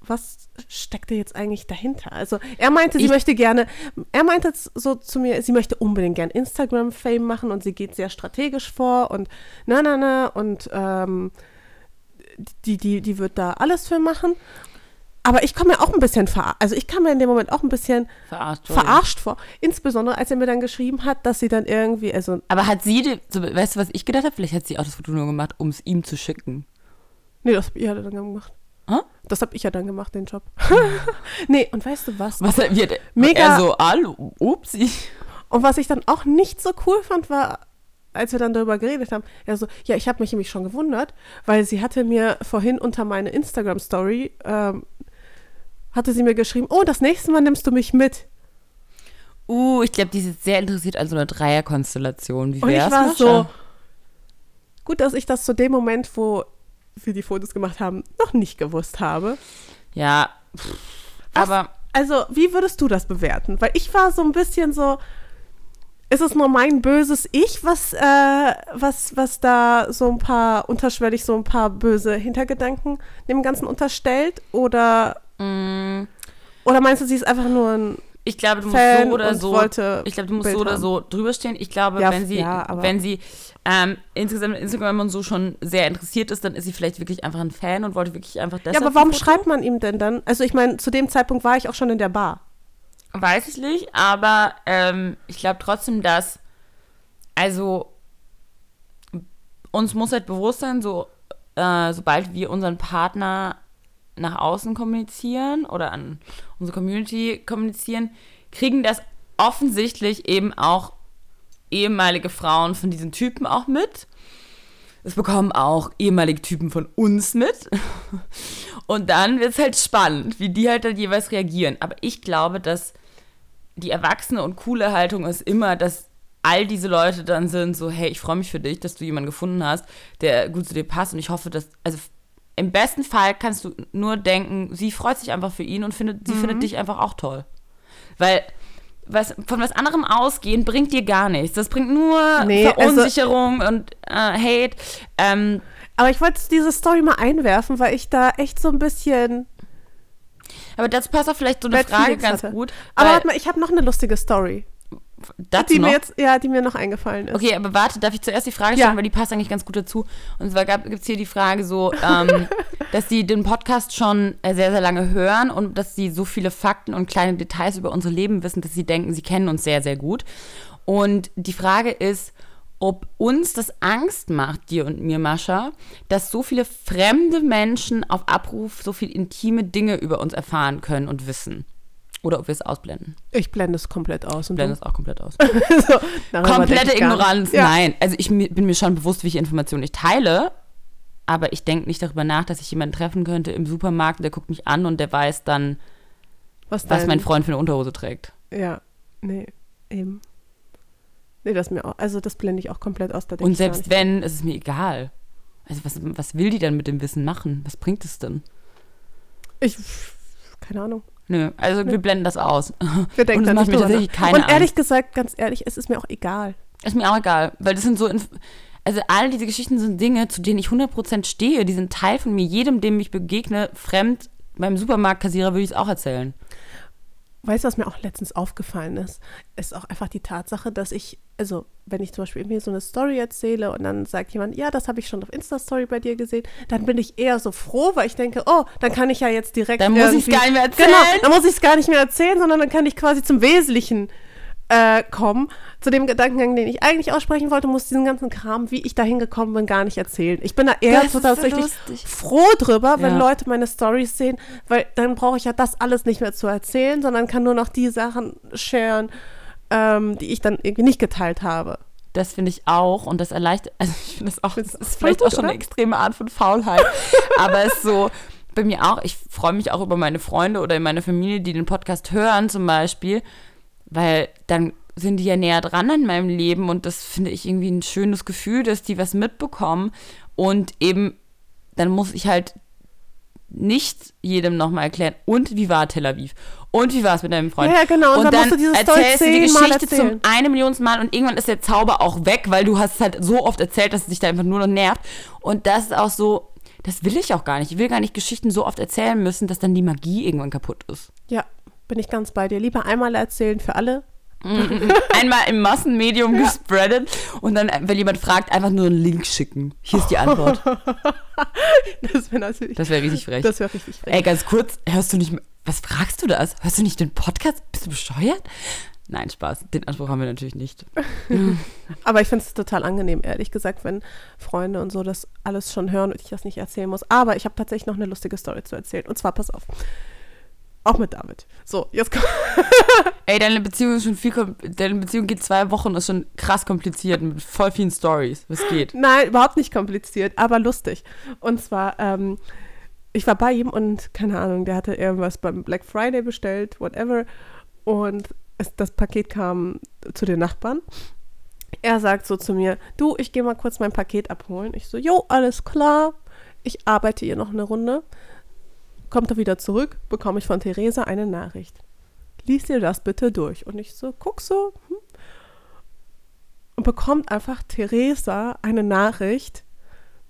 was steckt da jetzt eigentlich dahinter? Also er meinte, sie Ich- möchte gerne, er meinte so zu mir, sie möchte unbedingt gern Instagram-Fame machen und sie geht sehr strategisch vor und na, na, na und ähm, die, die, die wird da alles für machen. Aber ich komme mir auch ein bisschen verarscht, also ich kam mir in dem Moment auch ein bisschen Verarscht. wurde. verarscht vor. Insbesondere, als er mir dann geschrieben hat, dass sie dann irgendwie, also Aber hat sie, so, weißt du, was ich gedacht habe? Vielleicht hat sie auch das Foto nur gemacht, um es ihm zu schicken. Nee, das hab ich ja dann gemacht. Hä? Das habe ich ja dann gemacht, den Job. nee, und weißt du was? Was wird Mega- Er so, hallo, upsi. Und was ich dann auch nicht so cool fand, war, als wir dann darüber geredet haben, er so, ja, ich habe mich nämlich schon gewundert, weil sie hatte mir vorhin unter meine Instagram-Story, ähm, hatte sie mir geschrieben, oh, das nächste Mal nimmst du mich mit. Uh, ich glaube, die ist jetzt sehr interessiert an so einer Dreierkonstellation. Wie Und ich wär's, war Mascha? so, gut, dass ich das zu dem Moment, wo wir die Fotos gemacht haben, noch nicht gewusst habe. Ja, pff, aber Also, wie würdest du das bewerten? Weil ich war so ein bisschen so, ist es nur mein böses Ich, was, äh, was, was da so ein paar, unterschwellig so ein paar böse Hintergedanken dem Ganzen unterstellt? Oder, mm, oder meinst du, sie ist einfach nur ein ich glaube, du musst Fan so oder so. wollte Ich glaube, du musst Bild so oder haben? so drüber stehen. Ich glaube, Ja, wenn sie, ja, wenn sie ähm, insgesamt Instagram und so schon sehr interessiert ist, dann ist sie vielleicht wirklich einfach ein Fan und wollte wirklich einfach deshalb Ja, aber warum schreibt man ihm denn dann? Also, ich meine, zu dem Zeitpunkt war ich auch schon in der Bar. Weiß ich nicht, aber ähm, ich glaube trotzdem, dass, also, uns muss halt bewusst sein, so, äh, sobald wir unseren Partner nach außen kommunizieren oder an unsere Community kommunizieren, kriegen das offensichtlich eben auch ehemalige Frauen von diesen Typen auch mit. Es bekommen auch ehemalige Typen von uns mit. Und dann wird es halt spannend, wie die halt dann jeweils reagieren. Aber ich glaube, dass die erwachsene und coole Haltung ist immer, dass all diese Leute dann sind so, hey, ich freue mich für dich, dass du jemanden gefunden hast, der gut zu dir passt und ich hoffe, dass, also im besten Fall kannst du nur denken, sie freut sich einfach für ihn und findet, sie Mhm. findet dich einfach auch toll. Weil was, von was anderem ausgehen bringt dir gar nichts. Das bringt nur Nee, also- Verunsicherung und äh, Hate. Ähm, Aber ich wollte diese Story mal einwerfen, weil ich da echt so ein bisschen aber dazu passt auch vielleicht so eine Bad Frage ganz hatte. gut. Aber warte mal, ich habe noch eine lustige Story, dazu die noch? mir jetzt, ja, die mir noch eingefallen ist. Okay, aber warte, darf ich zuerst die Frage stellen, Ja. weil die passt eigentlich ganz gut dazu. Und zwar gibt es hier die Frage so, ähm, dass sie den Podcast schon äh, sehr, sehr lange hören und dass sie so viele Fakten und kleine Details über unser Leben wissen, dass sie denken, sie kennen uns sehr, sehr gut. Und die Frage ist, ob uns das Angst macht, dir und mir, Mascha, dass so viele fremde Menschen auf Abruf so viel intime Dinge über uns erfahren können und wissen. Oder ob wir es ausblenden. Ich blende es komplett aus. Und Blenden es auch komplett aus. so, Komplette ich. Ignoranz, Ja. nein. Also ich bin mir schon bewusst, welche Informationen ich teile, aber ich denke nicht darüber nach, dass ich jemanden treffen könnte im Supermarkt, der guckt mich an und der weiß dann, Was, was mein Freund für eine Unterhose trägt. Ja, nee, eben. Nee, das mir auch, also das blende ich auch komplett aus. Und selbst wenn, ist es mir egal. Also was, was will die dann mit dem Wissen machen? Was bringt es denn? Ich, keine Ahnung. Nö, also wir blenden das aus. Wir denken Und es da macht mir tatsächlich nach. keine Und ehrlich Angst. gesagt, ganz ehrlich, es ist mir auch egal. Ist mir auch egal, weil das sind so, Inf also all diese Geschichten sind Dinge, zu denen ich 100% stehe. Die sind Teil von mir. Jedem, dem ich begegne, fremd, beim Supermarktkassierer würde ich es auch erzählen. Weißt du, was mir auch letztens aufgefallen ist? Ist auch einfach die Tatsache, dass ich, also wenn ich zum Beispiel irgendwie so eine Story erzähle und dann sagt jemand, ja, das habe ich schon auf Insta-Story bei dir gesehen, dann bin ich eher so froh, weil ich denke, oh, dann kann ich ja jetzt direkt. Dann muss ich's irgendwie- gar nicht mehr erzählen. Genau, dann muss ich es gar nicht mehr erzählen, sondern dann kann ich quasi zum Wesentlichen äh, kommen. Zu dem Gedankengang, den ich eigentlich aussprechen wollte, muss diesen ganzen Kram, wie ich da hingekommen bin, gar nicht erzählen. Ich bin da eher so tatsächlich lustig. froh drüber, wenn Ja. Leute meine Stories sehen, weil dann brauche ich ja das alles nicht mehr zu erzählen, sondern kann nur noch die Sachen sharen, ähm, die ich dann irgendwie nicht geteilt habe. Das finde ich auch und das erleichtert, also ich finde das auch, das ist vielleicht gut, auch schon oder? eine extreme Art von Faulheit, aber es ist so, bei mir auch, ich freue mich auch über meine Freunde oder meine Familie, die den Podcast hören zum Beispiel, weil dann sind die ja näher dran an meinem Leben und das finde ich irgendwie ein schönes Gefühl, dass die was mitbekommen und eben, dann muss ich halt nicht jedem nochmal erklären, und wie war Tel Aviv? Und wie war es mit deinem Freund? Ja, genau, und dann musst du erzählst du die Geschichte zum eine Million Mal und irgendwann ist der Zauber auch weg, weil du hast es halt so oft erzählt, dass es dich da einfach nur noch nervt. Und das ist auch so, das will ich auch gar nicht. Ich will gar nicht Geschichten so oft erzählen müssen, dass dann die Magie irgendwann kaputt ist. Ja, bin ich ganz bei dir. Lieber einmal erzählen für alle, Einmal im Massenmedium gespreadet und dann, wenn jemand fragt, einfach nur einen Link schicken. Hier ist die Antwort. Das wäre natürlich. Das wäre richtig frech. Das wäre richtig frech. Ey, ganz kurz, hörst du nicht, was fragst du das? Hörst du nicht den Podcast? Bist du bescheuert? Nein, Spaß. Den Anspruch haben wir natürlich nicht. Aber ich finde es total angenehm, ehrlich gesagt, wenn Freunde und so das alles schon hören und ich das nicht erzählen muss. Aber ich habe tatsächlich noch eine lustige Story zu erzählen. Und zwar, pass auf. Auch mit David. So, jetzt kommt. Ey, deine Beziehung ist schon viel, deine Beziehung geht zwei Wochen und ist schon krass kompliziert mit voll vielen Stories. Was geht? Nein, überhaupt nicht kompliziert, aber lustig. Und zwar, ähm, ich war bei ihm und keine Ahnung, der hatte irgendwas beim Black Friday bestellt, whatever. Und es, das Paket kam zu den Nachbarn. Er sagt so zu mir, du, ich gehe mal kurz mein Paket abholen. Ich so, jo, alles klar. Ich arbeite hier noch eine Runde. Kommt er wieder zurück, bekomme ich von Theresa eine Nachricht. Lies dir das bitte durch. Und ich so, guck so. Hm. Und bekommt einfach Theresa eine Nachricht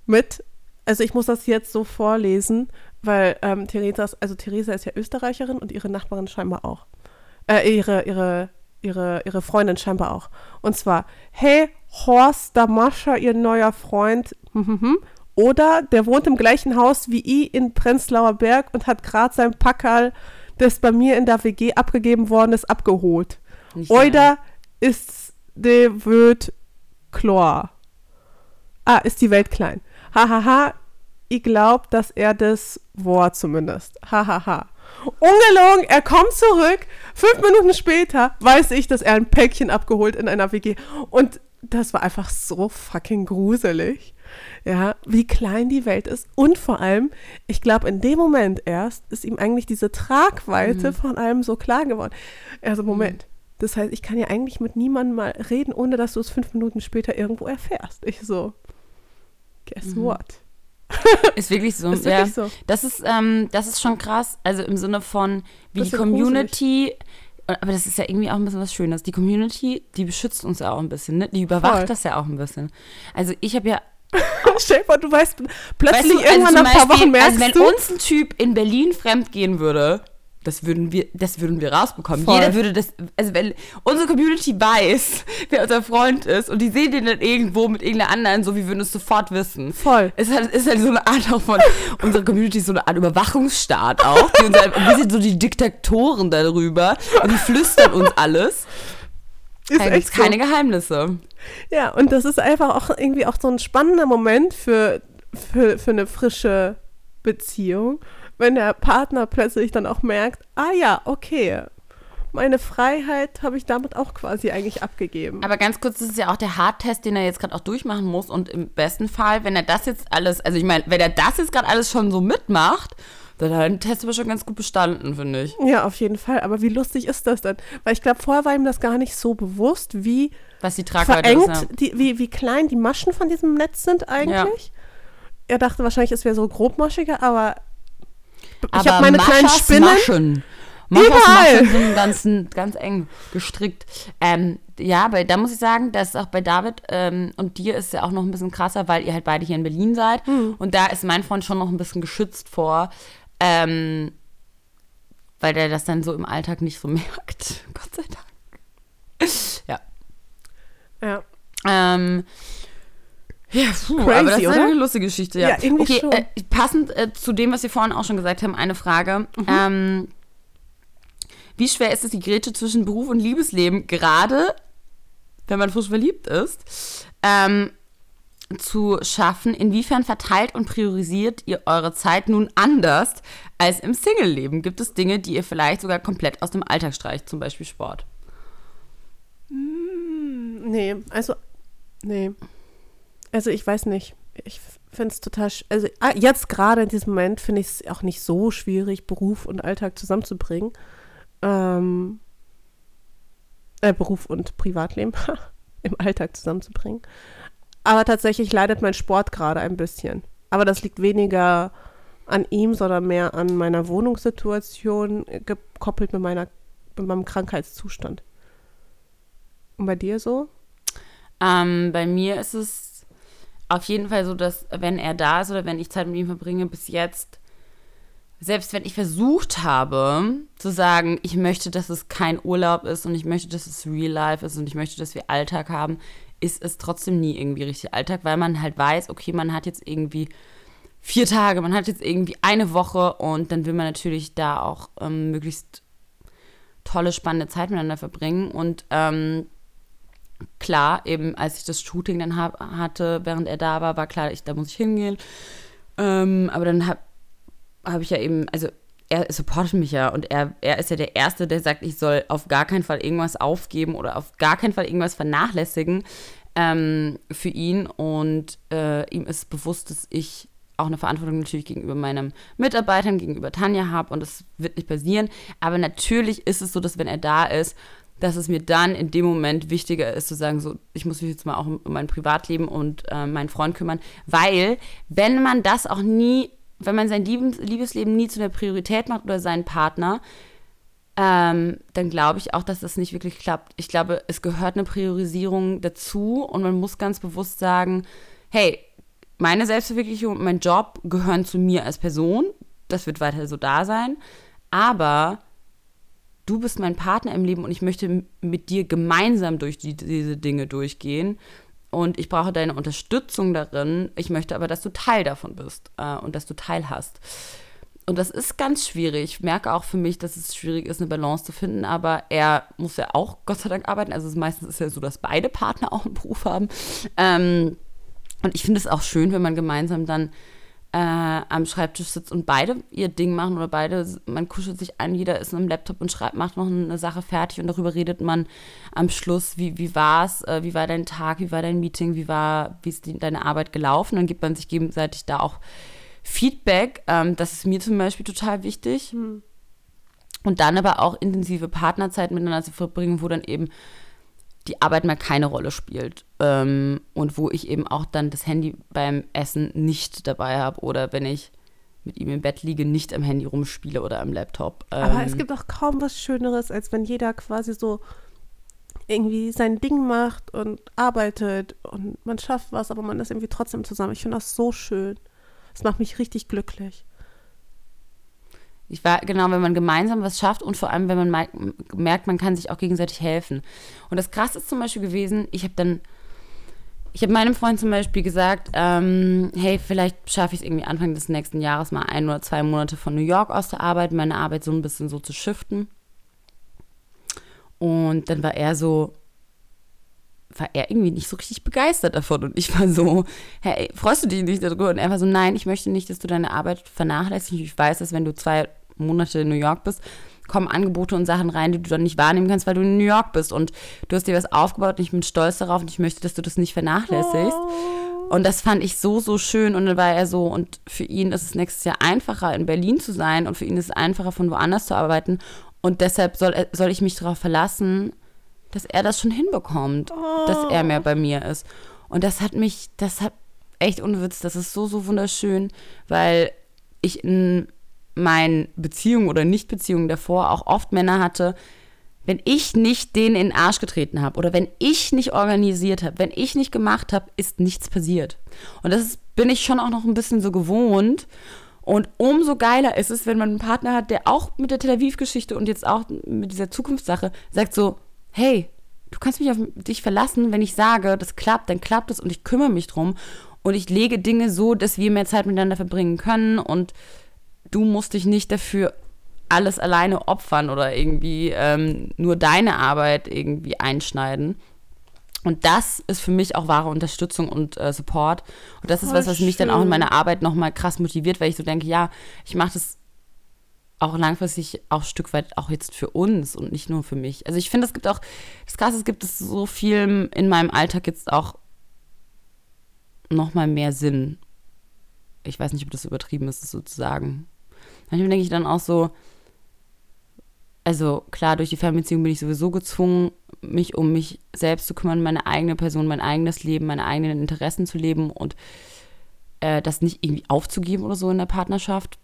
mit, also ich muss das jetzt so vorlesen, weil ähm, Theresas, also Theresa ist ja Österreicherin und ihre Nachbarin scheinbar auch. Äh, ihre, ihre, ihre, ihre Freundin scheinbar auch. Und zwar, hey, Horst Damascha, ihr neuer Freund, mhm, oder der wohnt im gleichen Haus wie ich in Prenzlauer Berg und hat gerade sein Packerl, das bei mir in der WG abgegeben worden ist, abgeholt. Nicht Oder ist de Wöd Chlor. Ah, ist die Welt klein. Hahaha, ich glaub, dass er das Wort zumindest. Hahaha. Ungelogen, er kommt zurück. Fünf Minuten später weiß ich, dass er ein Päckchen abgeholt in einer WG. Und das war einfach so fucking gruselig. Ja, wie klein die Welt ist. Und vor allem, ich glaube, in dem Moment erst ist ihm eigentlich diese Tragweite von allem so klar geworden. Also, Moment. Das heißt, ich kann ja eigentlich mit niemandem mal reden, ohne dass du es fünf Minuten später irgendwo erfährst. Ich so, guess what? Ist wirklich so. Ist ja. wirklich so. Das ist, ähm, das ist schon krass. Also im Sinne von, wie die Community, aber das ist ja irgendwie auch ein bisschen was Schönes. Die Community, die beschützt uns ja auch ein bisschen, ne? Die überwacht Voll. das ja auch ein bisschen. Also ich habe ja, Stell dir vor, du weißt plötzlich weißt du, also irgendwann zum nach ein paar Beispiel, Wochen merkst also wenn du, uns ein Typ in Berlin fremd gehen würde, das würden wir, das würden wir rausbekommen. Voll. Jeder würde das, also wenn unsere Community weiß, wer unser Freund ist und die sehen den dann irgendwo mit irgendeiner anderen, so wir würden es sofort wissen. Voll. Es ist halt, ist halt so eine Art auch von, unsere Community ist so eine Art Überwachungsstaat auch. Halt, wir sind so die Diktatoren darüber und die flüstern uns alles. ist Da echt gibt's so. keine Geheimnisse. Ja, und das ist einfach auch irgendwie auch so ein spannender Moment für, für, für eine frische Beziehung, wenn der Partner plötzlich dann auch merkt, ah ja, okay, meine Freiheit habe ich damit auch quasi eigentlich abgegeben. Aber ganz kurz, das ist ja auch der Hardtest, den er jetzt gerade auch durchmachen muss. Und im besten Fall, wenn er das jetzt alles, also ich meine, wenn er das jetzt gerade alles schon so mitmacht, dann hat er den Test aber schon ganz gut bestanden, finde ich. Ja, auf jeden Fall. Aber wie lustig ist das denn? Weil ich glaube, vorher war ihm das gar nicht so bewusst, wie Was die Tragweite verengt, ist. Ja. die, wie, wie klein die Maschen von diesem Netz sind eigentlich. Er dachte wahrscheinlich, es wäre so grobmaschiger, aber, ich habe meine kleinen Maschas Spinnen. Maschen. Maschas. Maschen sind ganz, ganz eng gestrickt. Ähm, ja, aber da muss ich sagen, dass auch bei David ähm, und dir ist ja auch noch ein bisschen krasser, weil ihr halt beide hier in Berlin seid. Hm. Und da ist mein Freund schon noch ein bisschen geschützt vor, ähm, weil der das dann so im Alltag nicht so merkt. Gott sei Dank. Ja. Ja. Ähm, ja, puh, Crazy, aber das ist oder? eine lustige Geschichte, ja. Ja, irgendwie okay, schon. Äh, passend äh, zu dem, was wir vorhin auch schon gesagt haben, eine Frage. Ähm, wie schwer ist es, die Grätsche zwischen Beruf und Liebesleben, gerade wenn man frisch verliebt ist, ähm, zu schaffen? Inwiefern verteilt und priorisiert ihr eure Zeit nun anders als im Single-Leben? Gibt es Dinge, die ihr vielleicht sogar komplett aus dem Alltag streicht, zum Beispiel Sport? Nee, also, nee. Also ich weiß nicht. Ich finde es total, also ah, jetzt gerade in diesem Moment finde ich es auch nicht so schwierig, Beruf und Alltag zusammenzubringen. Ähm, äh, Beruf und Privatleben im Alltag zusammenzubringen. Aber tatsächlich leidet mein Sport gerade ein bisschen. Aber das liegt weniger an ihm, sondern mehr an meiner Wohnungssituation, äh, gekoppelt mit, meiner, mit meinem Krankheitszustand. Und bei dir so? Ähm, bei mir ist es auf jeden Fall so, dass wenn er da ist oder wenn ich Zeit mit ihm verbringe, bis jetzt selbst wenn ich versucht habe zu sagen, ich möchte, dass es kein Urlaub ist und ich möchte, dass es Real Life ist und ich möchte, dass wir Alltag haben, ist es trotzdem nie irgendwie richtig Alltag, weil man halt weiß, okay, man hat jetzt irgendwie vier Tage, man hat jetzt irgendwie eine Woche und dann will man natürlich da auch ähm, möglichst tolle, spannende Zeit miteinander verbringen. Und ähm, klar, eben als ich das Shooting dann hab, hatte, während er da war, war klar, ich, da muss ich hingehen. Ähm, aber dann habe hab ich ja eben, also er supportet mich ja und er, er ist ja der Erste, der sagt, ich soll auf gar keinen Fall irgendwas aufgeben oder auf gar keinen Fall irgendwas vernachlässigen ähm, für ihn. Und äh, ihm ist bewusst, dass ich auch eine Verantwortung natürlich gegenüber meinen Mitarbeitern, gegenüber Tanja habe und das wird nicht passieren. Aber natürlich ist es so, dass wenn er da ist, dass es mir dann in dem Moment wichtiger ist zu sagen, so, ich muss mich jetzt mal auch um, mein Privatleben und äh, meinen Freund kümmern, weil wenn man das auch nie, wenn man sein Liebes Liebesleben nie zu einer Priorität macht oder seinen Partner, ähm, dann glaube ich auch, dass das nicht wirklich klappt. Ich glaube, es gehört eine Priorisierung dazu und man muss ganz bewusst sagen, hey, meine Selbstverwirklichung und mein Job gehören zu mir als Person. Das wird weiter so da sein. Aber du bist mein Partner im Leben und ich möchte mit dir gemeinsam durch die, diese Dinge durchgehen. Und ich brauche deine Unterstützung darin. Ich möchte aber, dass du Teil davon bist äh, und dass du Teil hast. Und das ist ganz schwierig. Ich merke auch für mich, dass es schwierig ist, eine Balance zu finden. Aber er muss ja auch Gott sei Dank arbeiten. Also meistens ist ja so, dass beide Partner auch einen Beruf haben. Ähm, und ich finde es auch schön, wenn man gemeinsam dann äh, am Schreibtisch sitzt und beide ihr Ding machen oder beide, man kuschelt sich ein, jeder ist am Laptop und schreibt, macht noch eine Sache fertig und darüber redet man am Schluss, wie, wie war es, äh, wie war dein Tag, wie war dein Meeting, wie war, wie ist die, deine Arbeit gelaufen. Dann gibt man sich gegenseitig da auch Feedback. Ähm, das ist mir zum Beispiel total wichtig. Mhm. Und dann aber auch intensive Partnerzeit miteinander zu verbringen, wo dann eben die Arbeit mal keine Rolle spielt. Ähm, und wo ich eben auch dann das Handy beim Essen nicht dabei habe oder wenn ich mit ihm im Bett liege, nicht am Handy rumspiele oder am Laptop. Ähm, Aber es gibt auch kaum was Schöneres, als wenn jeder quasi so irgendwie sein Ding macht und arbeitet und man schafft was, aber man ist irgendwie trotzdem zusammen. Ich finde das so schön. Das macht mich richtig glücklich. Ich war, genau, wenn man gemeinsam was schafft und vor allem, wenn man merkt, man kann sich auch gegenseitig helfen. Und das Krasse ist zum Beispiel gewesen, ich habe dann, ich habe meinem Freund zum Beispiel gesagt, ähm, hey, vielleicht schaffe ich es irgendwie Anfang des nächsten Jahres mal ein oder zwei Monate von New York aus zu arbeiten, meine Arbeit so ein bisschen so zu shiften. Und dann war er so, war er irgendwie nicht so richtig begeistert davon. Und ich war so, hey, freust du dich nicht darüber? Und er war so, nein, ich möchte nicht, dass du deine Arbeit vernachlässigst. Ich weiß, dass wenn du zwei Monate in New York bist, kommen Angebote und Sachen rein, die du dann nicht wahrnehmen kannst, weil du in New York bist. Und du hast dir was aufgebaut und ich bin stolz darauf und ich möchte, dass du das nicht vernachlässigst. Oh. Und das fand ich so, so schön. Und dann war er so, und für ihn ist es nächstes Jahr einfacher, in Berlin zu sein und für ihn ist es einfacher, von woanders zu arbeiten. Und deshalb soll, soll ich mich darauf verlassen, dass er das schon hinbekommt, oh. dass er mehr bei mir ist. Und das hat mich, das hat echt unwitz, das ist so, so wunderschön, weil ich in meinen Beziehungen oder Nichtbeziehungen davor auch oft Männer hatte, wenn ich nicht denen in den Arsch getreten habe oder wenn ich nicht organisiert habe, wenn ich nicht gemacht habe, ist nichts passiert. Und das ist, bin ich schon auch noch ein bisschen so gewohnt. Und umso geiler ist es, wenn man einen Partner hat, der auch mit der Tel Aviv-Geschichte und jetzt auch mit dieser Zukunftssache sagt so, hey, du kannst mich auf dich verlassen, wenn ich sage, das klappt, dann klappt es und ich kümmere mich drum und ich lege Dinge so, dass wir mehr Zeit miteinander verbringen können und du musst dich nicht dafür alles alleine opfern oder irgendwie ähm, nur deine Arbeit irgendwie einschneiden. Und das ist für mich auch wahre Unterstützung und äh, Support. Und das ist Voll was, was mich schön. dann auch in meiner Arbeit nochmal krass motiviert, weil ich so denke, ja, ich mache das auch langfristig auch ein Stück weit auch jetzt für uns und nicht nur für mich. Also ich finde, es gibt auch, das Krasse, es gibt es so viel in meinem Alltag jetzt auch nochmal mehr Sinn. Ich weiß nicht, ob das übertrieben ist, das so zu sagen. Manchmal denke ich dann auch so, also klar, durch die Fernbeziehung bin ich sowieso gezwungen, mich um mich selbst zu kümmern, meine eigene Person, mein eigenes Leben, meine eigenen Interessen zu leben und äh, das nicht irgendwie aufzugeben oder so in der Partnerschaft.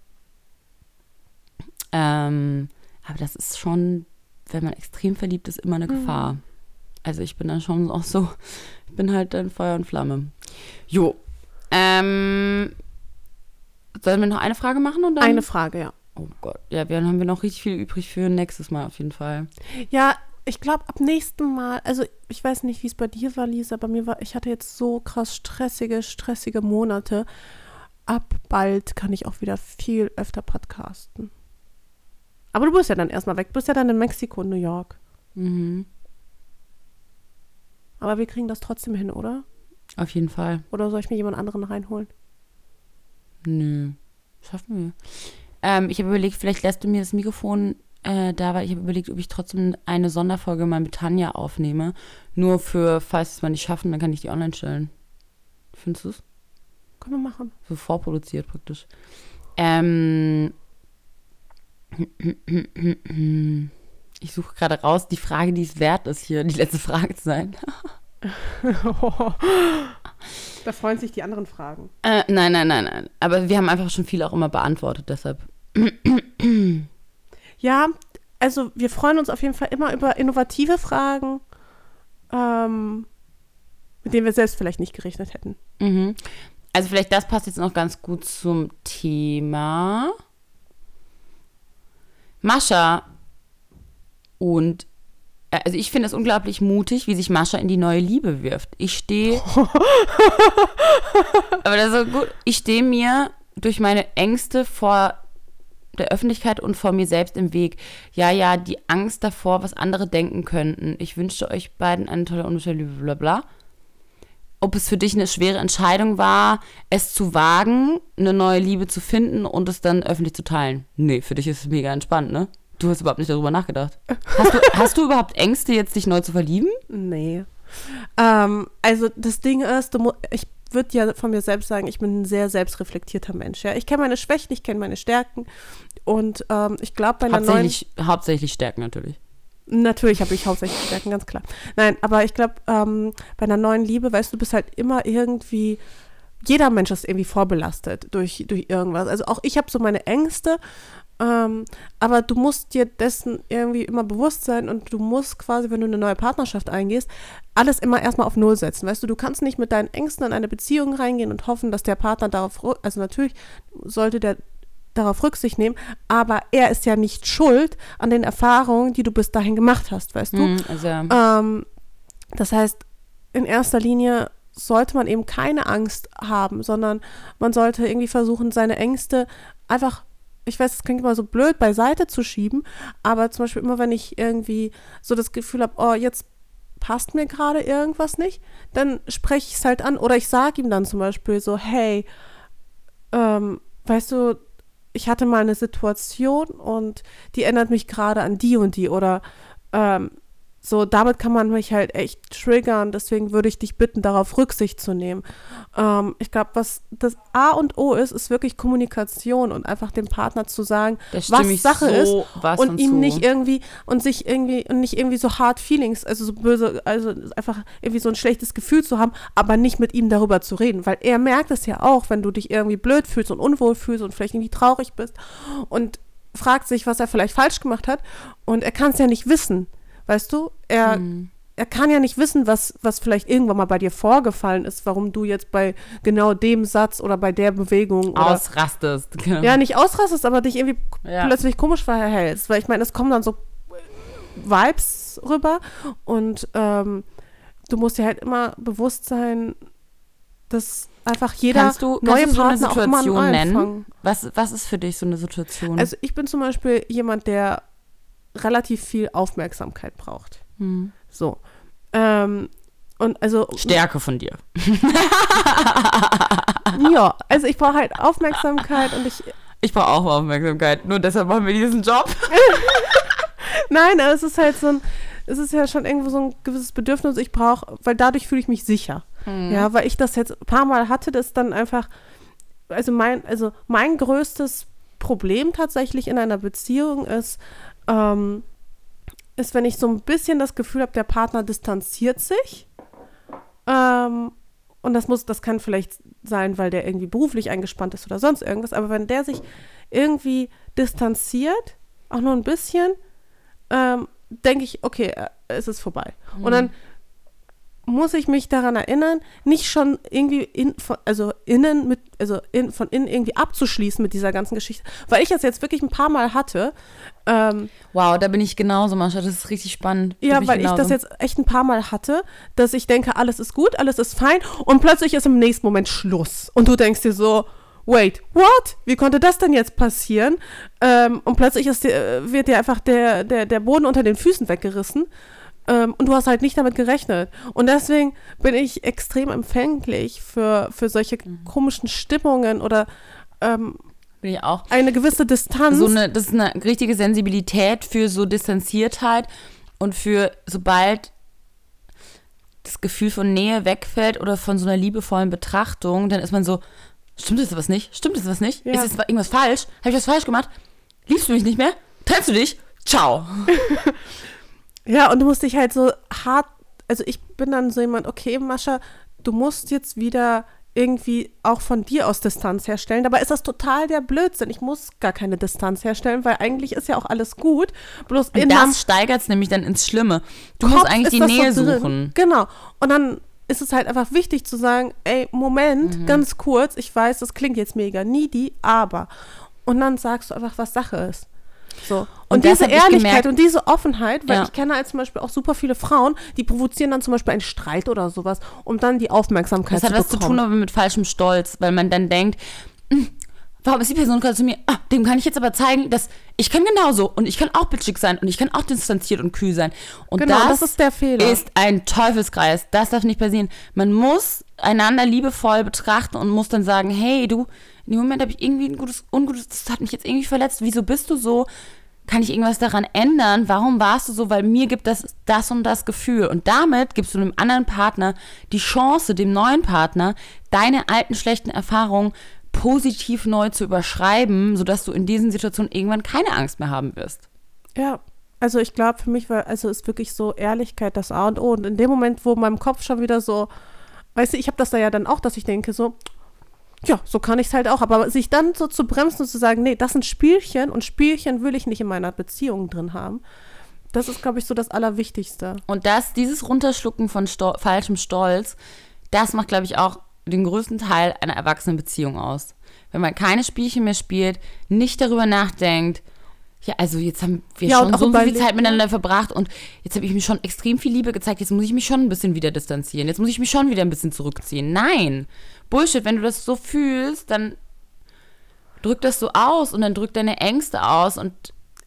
Ähm, aber das ist schon, wenn man extrem verliebt ist, immer eine mhm. Gefahr. Also ich bin dann schon auch so, ich bin halt dann Feuer und Flamme. Jo. Ähm, sollen wir noch eine Frage machen? Und dann? Eine Frage, ja. Oh Gott. Ja, dann haben wir noch richtig viel übrig für nächstes Mal auf jeden Fall. Ja, ich glaube, ab nächsten Mal, also ich weiß nicht, wie es bei dir war, Lisa, bei mir war, ich hatte jetzt so krass stressige, stressige Monate. Ab bald kann ich auch wieder viel öfter podcasten. Aber du bist ja dann erstmal weg. Du bist ja dann in Mexiko und New York. Mhm. Aber wir kriegen das trotzdem hin, oder? Auf jeden Fall. Oder soll ich mir jemand anderen reinholen? Nö. Schaffen wir. Ähm, ich habe überlegt, vielleicht lässt du mir das Mikrofon äh, da, weil ich habe überlegt, ob ich trotzdem eine Sonderfolge mal mit Tanja aufnehme. Nur für, falls wir es mal nicht schaffen, dann kann ich die online stellen. Findest du es? Können wir machen. So vorproduziert praktisch. Ähm. Ich suche gerade raus, die Frage, die es wert ist, hier die letzte Frage zu sein. da freuen sich die anderen Fragen. Äh, nein, nein, nein, nein. Aber wir haben einfach schon viele auch immer beantwortet, deshalb. Ja, also wir freuen uns auf jeden Fall immer über innovative Fragen, ähm, mit denen wir selbst vielleicht nicht gerechnet hätten. Mhm. Also vielleicht das passt jetzt noch ganz gut zum Thema. Mascha und also ich finde es unglaublich mutig, wie sich Mascha in die neue Liebe wirft. Ich stehe. aber das ist so gut. Ich stehe mir durch meine Ängste vor der Öffentlichkeit und vor mir selbst im Weg. Ja, ja, die Angst davor, was andere denken könnten. Ich wünsche euch beiden eine tolle unbestimmte Liebe, bla bla. Ob es für dich eine schwere Entscheidung war, es zu wagen, eine neue Liebe zu finden und es dann öffentlich zu teilen. Nee, für dich ist es mega entspannt, ne? Du hast überhaupt nicht darüber nachgedacht. Hast du, hast du überhaupt Ängste, jetzt dich neu zu verlieben? Nee. Ähm, also das Ding ist, ich würde ja von mir selbst sagen, ich bin ein sehr selbstreflektierter Mensch. Ja? Ich kenne meine Schwächen, ich kenne meine Stärken. Und ähm, ich glaube, bei einer hauptsächlich, neuen... Hauptsächlich Stärken natürlich. Natürlich habe ich hauptsächlich Stärken, ganz klar. Nein, aber ich glaube, ähm, bei einer neuen Liebe, weißt du, du bist halt immer irgendwie jeder Mensch ist irgendwie vorbelastet durch, durch irgendwas. Also auch ich habe so meine Ängste ähm, aber du musst dir dessen irgendwie immer bewusst sein und du musst quasi, wenn du eine neue Partnerschaft eingehst, alles immer erstmal auf Null setzen. Weißt du, du kannst nicht mit deinen Ängsten in eine Beziehung reingehen und hoffen, dass der Partner darauf, also natürlich sollte der darauf Rücksicht nehmen, aber er ist ja nicht schuld an den Erfahrungen, die du bis dahin gemacht hast, weißt du? Mm, also. ähm, das heißt, in erster Linie sollte man eben keine Angst haben, sondern man sollte irgendwie versuchen, seine Ängste einfach ich weiß, es klingt immer so blöd, beiseite zu schieben, aber zum Beispiel immer, wenn ich irgendwie so das Gefühl habe, oh, jetzt passt mir gerade irgendwas nicht, dann spreche ich es halt an oder ich sage ihm dann zum Beispiel so, hey, ähm, weißt du, ich hatte mal eine Situation und die ändert mich gerade an die und die oder ähm, so, damit kann man mich halt echt triggern. Deswegen würde ich dich bitten, darauf Rücksicht zu nehmen. Ähm, ich glaube, was das A und O ist, ist wirklich Kommunikation und einfach dem Partner zu sagen, was Sache so ist und ihm zu. nicht irgendwie und sich irgendwie und nicht irgendwie so hard Feelings, also so böse, also einfach irgendwie so ein schlechtes Gefühl zu haben, aber nicht mit ihm darüber zu reden, weil er merkt es ja auch, wenn du dich irgendwie blöd fühlst und unwohl fühlst und vielleicht irgendwie traurig bist und fragt sich, was er vielleicht falsch gemacht hat und er kann es ja nicht wissen. Weißt du, er, mhm. er kann ja nicht wissen, was, was vielleicht irgendwann mal bei dir vorgefallen ist, warum du jetzt bei genau dem Satz oder bei der Bewegung ausrastest. Genau. Ja, nicht ausrastest, aber dich irgendwie ja. plötzlich komisch verhältst. Weil ich meine, es kommen dann so Vibes rüber und ähm, du musst dir halt immer bewusst sein, dass einfach jeder kannst du, neue kannst du so eine Situation nennen? Was, was ist für dich so eine Situation? Also ich bin zum Beispiel jemand, der relativ viel Aufmerksamkeit braucht. Mhm. So. Ähm, und also. Stärke von dir. ja, also ich brauche halt Aufmerksamkeit und ich. Ich brauche auch Aufmerksamkeit, nur deshalb machen wir diesen Job. Nein, aber es ist halt so ein, es ist ja schon irgendwo so ein gewisses Bedürfnis, ich brauche, weil dadurch fühle ich mich sicher. Mhm. Ja, weil ich das jetzt ein paar Mal hatte, das dann einfach, also mein, also mein größtes Problem tatsächlich in einer Beziehung ist, ähm, ist, wenn ich so ein bisschen das Gefühl habe, der Partner distanziert sich. Ähm, und das muss, das kann vielleicht sein, weil der irgendwie beruflich eingespannt ist oder sonst irgendwas, aber wenn der sich irgendwie distanziert, auch nur ein bisschen, ähm, denke ich, okay, äh, es ist vorbei. Mhm. Und dann muss ich mich daran erinnern, nicht schon irgendwie in, von, also innen mit, also in, von innen irgendwie abzuschließen mit dieser ganzen Geschichte, weil ich das jetzt wirklich ein paar Mal hatte. Ähm, wow, da bin ich genauso, Mascha, das ist richtig spannend. Ja, weil ich genauso. das jetzt echt ein paar Mal hatte, dass ich denke, alles ist gut, alles ist fein und plötzlich ist im nächsten Moment Schluss und du denkst dir so, wait, what? Wie konnte das denn jetzt passieren? Ähm, und plötzlich ist dir, wird dir einfach der, der, der Boden unter den Füßen weggerissen. Ähm, und du hast halt nicht damit gerechnet. Und deswegen bin ich extrem empfänglich für, für solche komischen Stimmungen oder ähm, bin ich auch. eine gewisse Distanz. So eine, das ist eine richtige Sensibilität für so Distanziertheit und für sobald das Gefühl von Nähe wegfällt oder von so einer liebevollen Betrachtung, dann ist man so, stimmt das was nicht? Stimmt das was nicht? Ja. Ist jetzt irgendwas falsch? Habe ich was falsch gemacht? Liebst du mich nicht mehr? Trennst du dich? Ciao. Ja, und du musst dich halt so hart, also ich bin dann so jemand, okay, Mascha, du musst jetzt wieder irgendwie auch von dir aus Distanz herstellen. Dabei ist das total der Blödsinn. Ich muss gar keine Distanz herstellen, weil eigentlich ist ja auch alles gut. Bloß in Und das steigert es nämlich dann ins Schlimme. Du Kopf musst eigentlich die Nähe so suchen. Genau. Und dann ist es halt einfach wichtig zu sagen, ey, Moment, Mhm. ganz kurz, ich weiß, das klingt jetzt mega needy, aber. Und dann sagst du einfach, was Sache ist. So. Und, Und diese Ehrlichkeit gemerkt- und diese Offenheit, weil Ja. ich kenne halt zum Beispiel auch super viele Frauen, die provozieren dann zum Beispiel einen Streit oder sowas, um dann die Aufmerksamkeit Das hat zu was zu bekommen. tun aber mit falschem Stolz, weil man dann denkt, "Hm, warum ist die Person gerade zu mir? Ah, dem kann ich jetzt aber zeigen, dass ich kann genauso und ich kann auch bitchig sein und ich kann auch distanziert und kühl sein. Und Genau, das, das ist der Fehler. ist ein Teufelskreis. Das darf nicht passieren. Man muss einander liebevoll betrachten und muss dann sagen, hey, du, in dem Moment habe ich irgendwie ein gutes, ungutes, das hat mich jetzt irgendwie verletzt. Wieso bist du so? Kann ich irgendwas daran ändern? Warum warst du so? Weil mir gibt das das und das Gefühl. Und damit gibst du dem anderen Partner die Chance, dem neuen Partner, deine alten schlechten Erfahrungen positiv neu zu überschreiben, sodass du in diesen Situationen irgendwann keine Angst mehr haben wirst. Ja, also ich glaube für mich war, also ist wirklich so Ehrlichkeit das A und O. Und in dem Moment, wo meinem Kopf schon wieder so, weißt du, ich habe das da ja dann auch, dass ich denke so, ja, so kann ich es halt auch. Aber sich dann so zu bremsen und zu sagen, nee, das sind Spielchen und Spielchen will ich nicht in meiner Beziehung drin haben. Das ist, glaube ich, so das Allerwichtigste. Und das, dieses Runterschlucken von Sto falschem Stolz, das macht, glaube ich, auch den größten Teil einer erwachsenen Beziehung aus. Wenn man keine Spielchen mehr spielt, nicht darüber nachdenkt, ja, also jetzt haben wir Ja, und schon so und so viel Zeit miteinander verbracht und jetzt habe ich mir schon extrem viel Liebe gezeigt, jetzt muss ich mich schon ein bisschen wieder distanzieren, jetzt muss ich mich schon wieder ein bisschen zurückziehen. Nein, Bullshit, wenn du das so fühlst, dann drück das so aus und dann drück deine Ängste aus und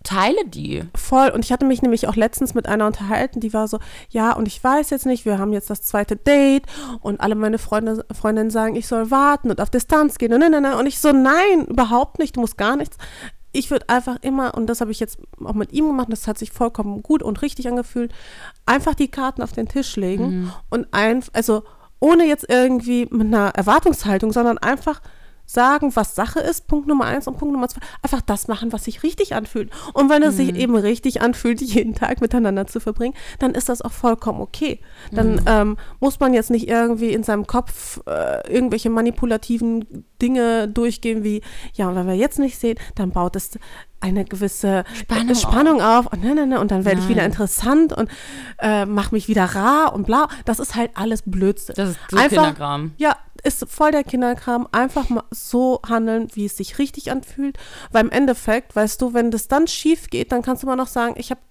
teile die. Voll. Und ich hatte mich nämlich auch letztens mit einer unterhalten, die war so, ja, und ich weiß jetzt nicht, wir haben jetzt das zweite Date und alle meine Freunde, Freundinnen sagen, ich soll warten und auf Distanz gehen und, ne, ne, ne. und ich so, nein, überhaupt nicht, du musst gar nichts. Ich würde einfach immer, und das habe ich jetzt auch mit ihm gemacht, das hat sich vollkommen gut und richtig angefühlt, einfach die Karten auf den Tisch legen und ein, also ohne jetzt irgendwie mit einer Erwartungshaltung, sondern einfach sagen, was Sache ist, Punkt Nummer eins und Punkt Nummer zwei. Einfach das machen, was sich richtig anfühlt. Und wenn es sich eben richtig anfühlt, jeden Tag miteinander zu verbringen, dann ist das auch vollkommen okay. Dann ähm, muss man jetzt nicht irgendwie in seinem Kopf äh, irgendwelche manipulativen Dinge durchgehen, wie, ja, und wenn wir jetzt nicht sehen, dann baut es eine gewisse Spannung äh, Spannung auf. und, ne, ne, ne, und dann werde ich wieder interessant und äh, mach mich wieder rar und bla. Das ist halt alles Blödsinn. Das ist so Einfach- Kinderkram. Ja, ist voll der Kinderkram. Einfach mal so handeln, wie es sich richtig anfühlt. Weil im Endeffekt, weißt du, wenn das dann schief geht, dann kannst du immer noch sagen, ich habe